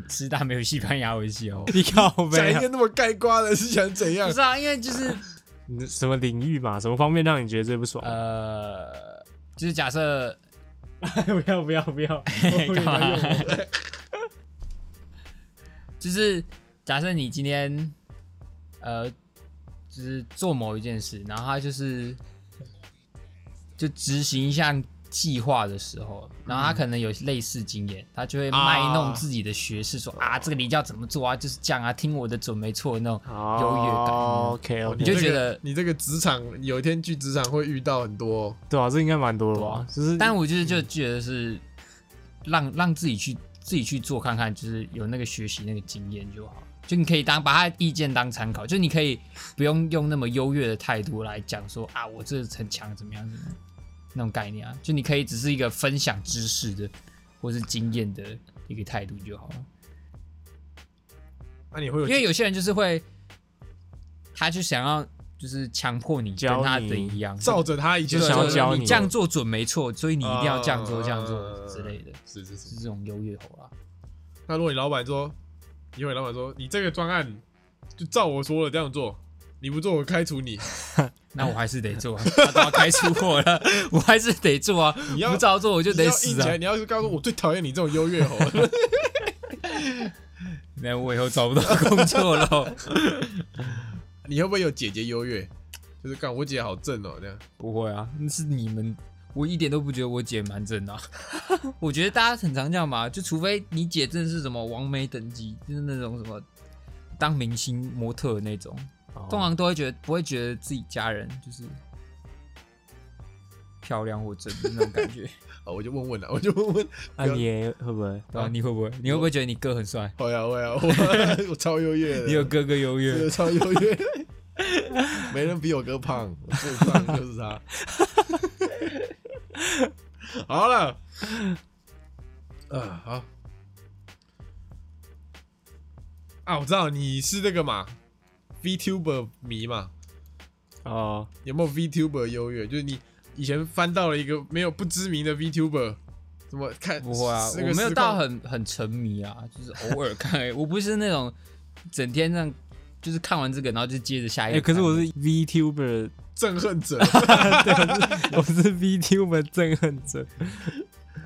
师大没有西班牙文系哦。<laughs> 你靠讲背啊一个那么盖瓜的是想怎样不？是啊，因为就是你什么领域嘛？什么方面让你觉得最不爽？呃，就是假设不要不要不要！干嘛？<laughs> 就是假设你今天呃，就是做某一件事，然后他就是就执行一项计划的时候，然后他可能有类似经验，他就会卖弄自己的学识，说啊，这个你要怎么做啊，就是这样啊，听我的准没错那种优越感。OK 你就这个觉得你这个职场有一天去职场会遇到很多哦对啊，这应该蛮多的吧？就是但我就是就觉得是让让自己去自己去做看看，就是有那个学习那个经验就好。就你可以当把他的意见当参考，就你可以不用用那么优越的态度来讲说啊，我这很强怎么样怎么样那种概念啊。就你可以只是一个分享知识的或是经验的一个态度就好了。那你会有因为有些人就是会，他就想要就是强迫你跟教他的一样，照着他以前就想要教你你这样做准没错，所以你一定要这样做、啊这样做之类的，是是是。是这种优越吼啦。那如果你老板说，以后你老板说你这个专案就照我说的这样做，你不做我开除你，<laughs> 那我还是得做、啊，他都要开除我了，我还是得做啊！你要不照做我就得死啊！你要是告诉我最讨厌你这种优越猴，那我以后找不到工作了。<laughs> 你会不会有姐姐优越？就是干我姐好正哦，这样不会啊，那是你们，我一点都不觉得我姐蛮正的啊、<laughs> 我觉得大家很常这样嘛，就除非你姐真的是什么王美等级，就是那种什么当明星模特那种，哦通常都会觉得不会觉得自己家人就是漂亮或正的那种感觉。<laughs> 哦，我就问问了，<laughs> 我就问问，那你也会不会？对啊，你会不会？你会不会觉得你哥很帅？会啊会啊，我 <laughs> 我超优越的，你有哥哥优越这个？超优越，没人比我哥胖，我最胖就是他。好了，啊好，啊我知道你是那个嘛，VTuber 迷嘛，哦，有没有 VTuber 优越？就是你以前翻到了一个没有不知名的 VTuber，怎么看？不会啊，我没有到很很沉迷啊，就是偶尔看。<laughs> 我不是那种整天这样，就是看完这个，然后就接着下一哎，个看。可是我是 VTuber，憎恨者。<laughs> 我是 <laughs> VTuber 憎恨者。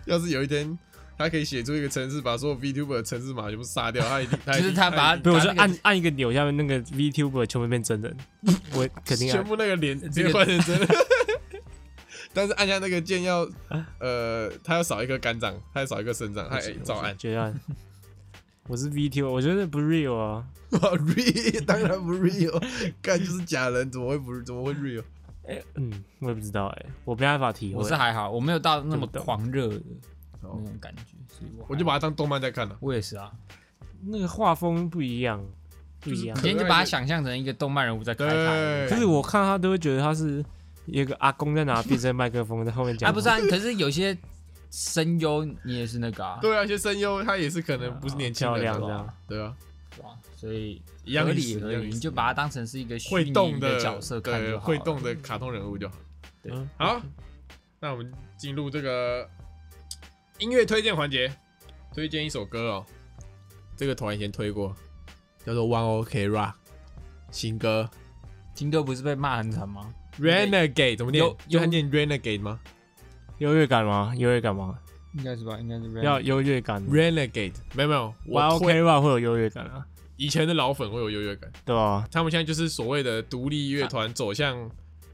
要是有一天他可以写出一个程式，把所有 VTuber 的程式码全部杀掉，他一定，<laughs> 他一定就是他把一定不是，我就按按一个钮，下面那个 VTuber 全部变真人，<laughs> 我肯定全。部那个脸直这个接换成真人。<laughs> 但是按下那个键要，呃，他要少一个肝脏，他要少一个肾脏，他哎照按。绝按。我是 VTuber，我觉得不 real 啊。real 当然不 real，干就是假人，怎么会不怎么会 real？哎，嗯，我也不知道哎，我没办法体会。我是还好，我没有到那么狂热那种感觉，所以我我就把把它当动漫在看了。我也是啊，那个画风不一样，不一样你。今天就把它想象成一个动漫人物在开对台。可是我看他都会觉得他是一个阿公在拿变声麦克风在后面讲啊，话。不是啊，可是有些声优你也是那个啊，对啊，有些声优他也是可能不是年轻人的漂亮这样。对啊，哇？所以一样合意思理合理，一样意思你就把它当成是一个虚拟会动的角色看对，就好了会动的卡通人物就好。对嗯好，那我们进入这个音乐推荐环节，推荐一首歌哦。这个团以前推过，叫做 One OK Rock 新歌新歌不是被骂很惨吗？Renegade 怎么念有？有就他念 Renegade 吗优越感吗？优越感吗？应该是吧，应该是要优越感。？Renegade 没有没有，，One OK Rock 会有优越感啊，以前的老粉会有优越感，对吧他们现在就是所谓的独立乐团走向，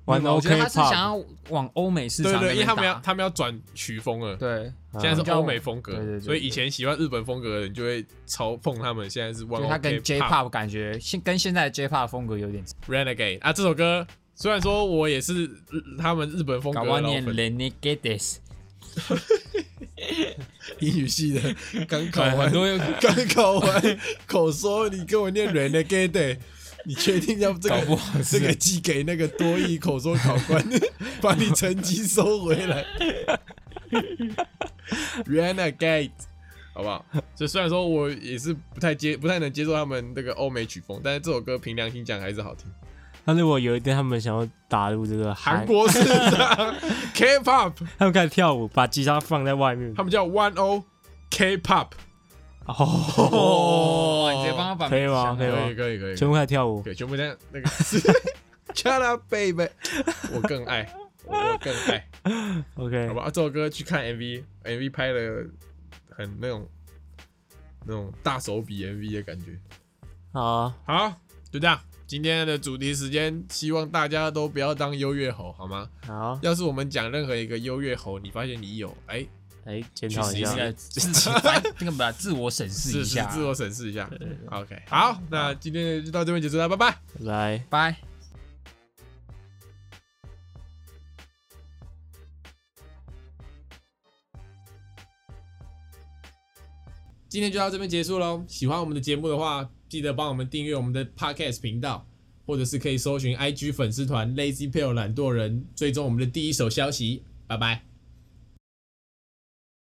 玩我觉得他是想要往欧美市对对，因为他们要打他们要转曲风了。对，啊现在是欧美风格，对对对所以以前喜欢日本风格的人就会嘲讽他们，现在是 OK 他跟 J Pop Pop 感觉现跟现在的 J Pop 风格有点，Renegade。啊，这首歌虽然说我也是日他们日本风格老粉，Renegades，<laughs> 英语系的，刚考完。很，多又刚考完口说，你跟我念 Renegade，你确定要这个好这个寄给那个多益口说考官，<laughs> 把你成绩收回来？<laughs> Renegade，好不好？所以虽然说我也是不太接不太能接受他们那个欧美曲风，但是这首歌凭良心讲还是好听。那如果有一天他们想要打入这个韩，国市场 <laughs> K-pop，他们开始跳舞，把吉他放在外面，他们叫 One O K-pop，哦，哦，你直接帮他把可以吗？可以吗？可以可以可以，全部开始跳舞，对，全部在那个 <laughs> Shut up baby，我更爱，我更爱。OK，好吧，这首歌去看 MV，MV 拍的很那种那种大手笔 MV 的感觉。好啊，好，就这样，今天的主题时间，希望大家都不要当优越猴，好吗？好，要是我们讲任何一个优越猴，你发现你有，哎、哎，检讨一下那个 <laughs> 自己反这个把自我审视一下，自我审视一下。OK，好，那今天就到这边结束了，拜拜。拜拜。拜。今天就到这边结束喽。喜欢我们的节目的话，记得帮我们订阅我们的 Podcast 频道，或者是可以搜寻 IG 粉丝团 Lazy p a l e 懒惰人，追踪我们的第一手消息。拜拜。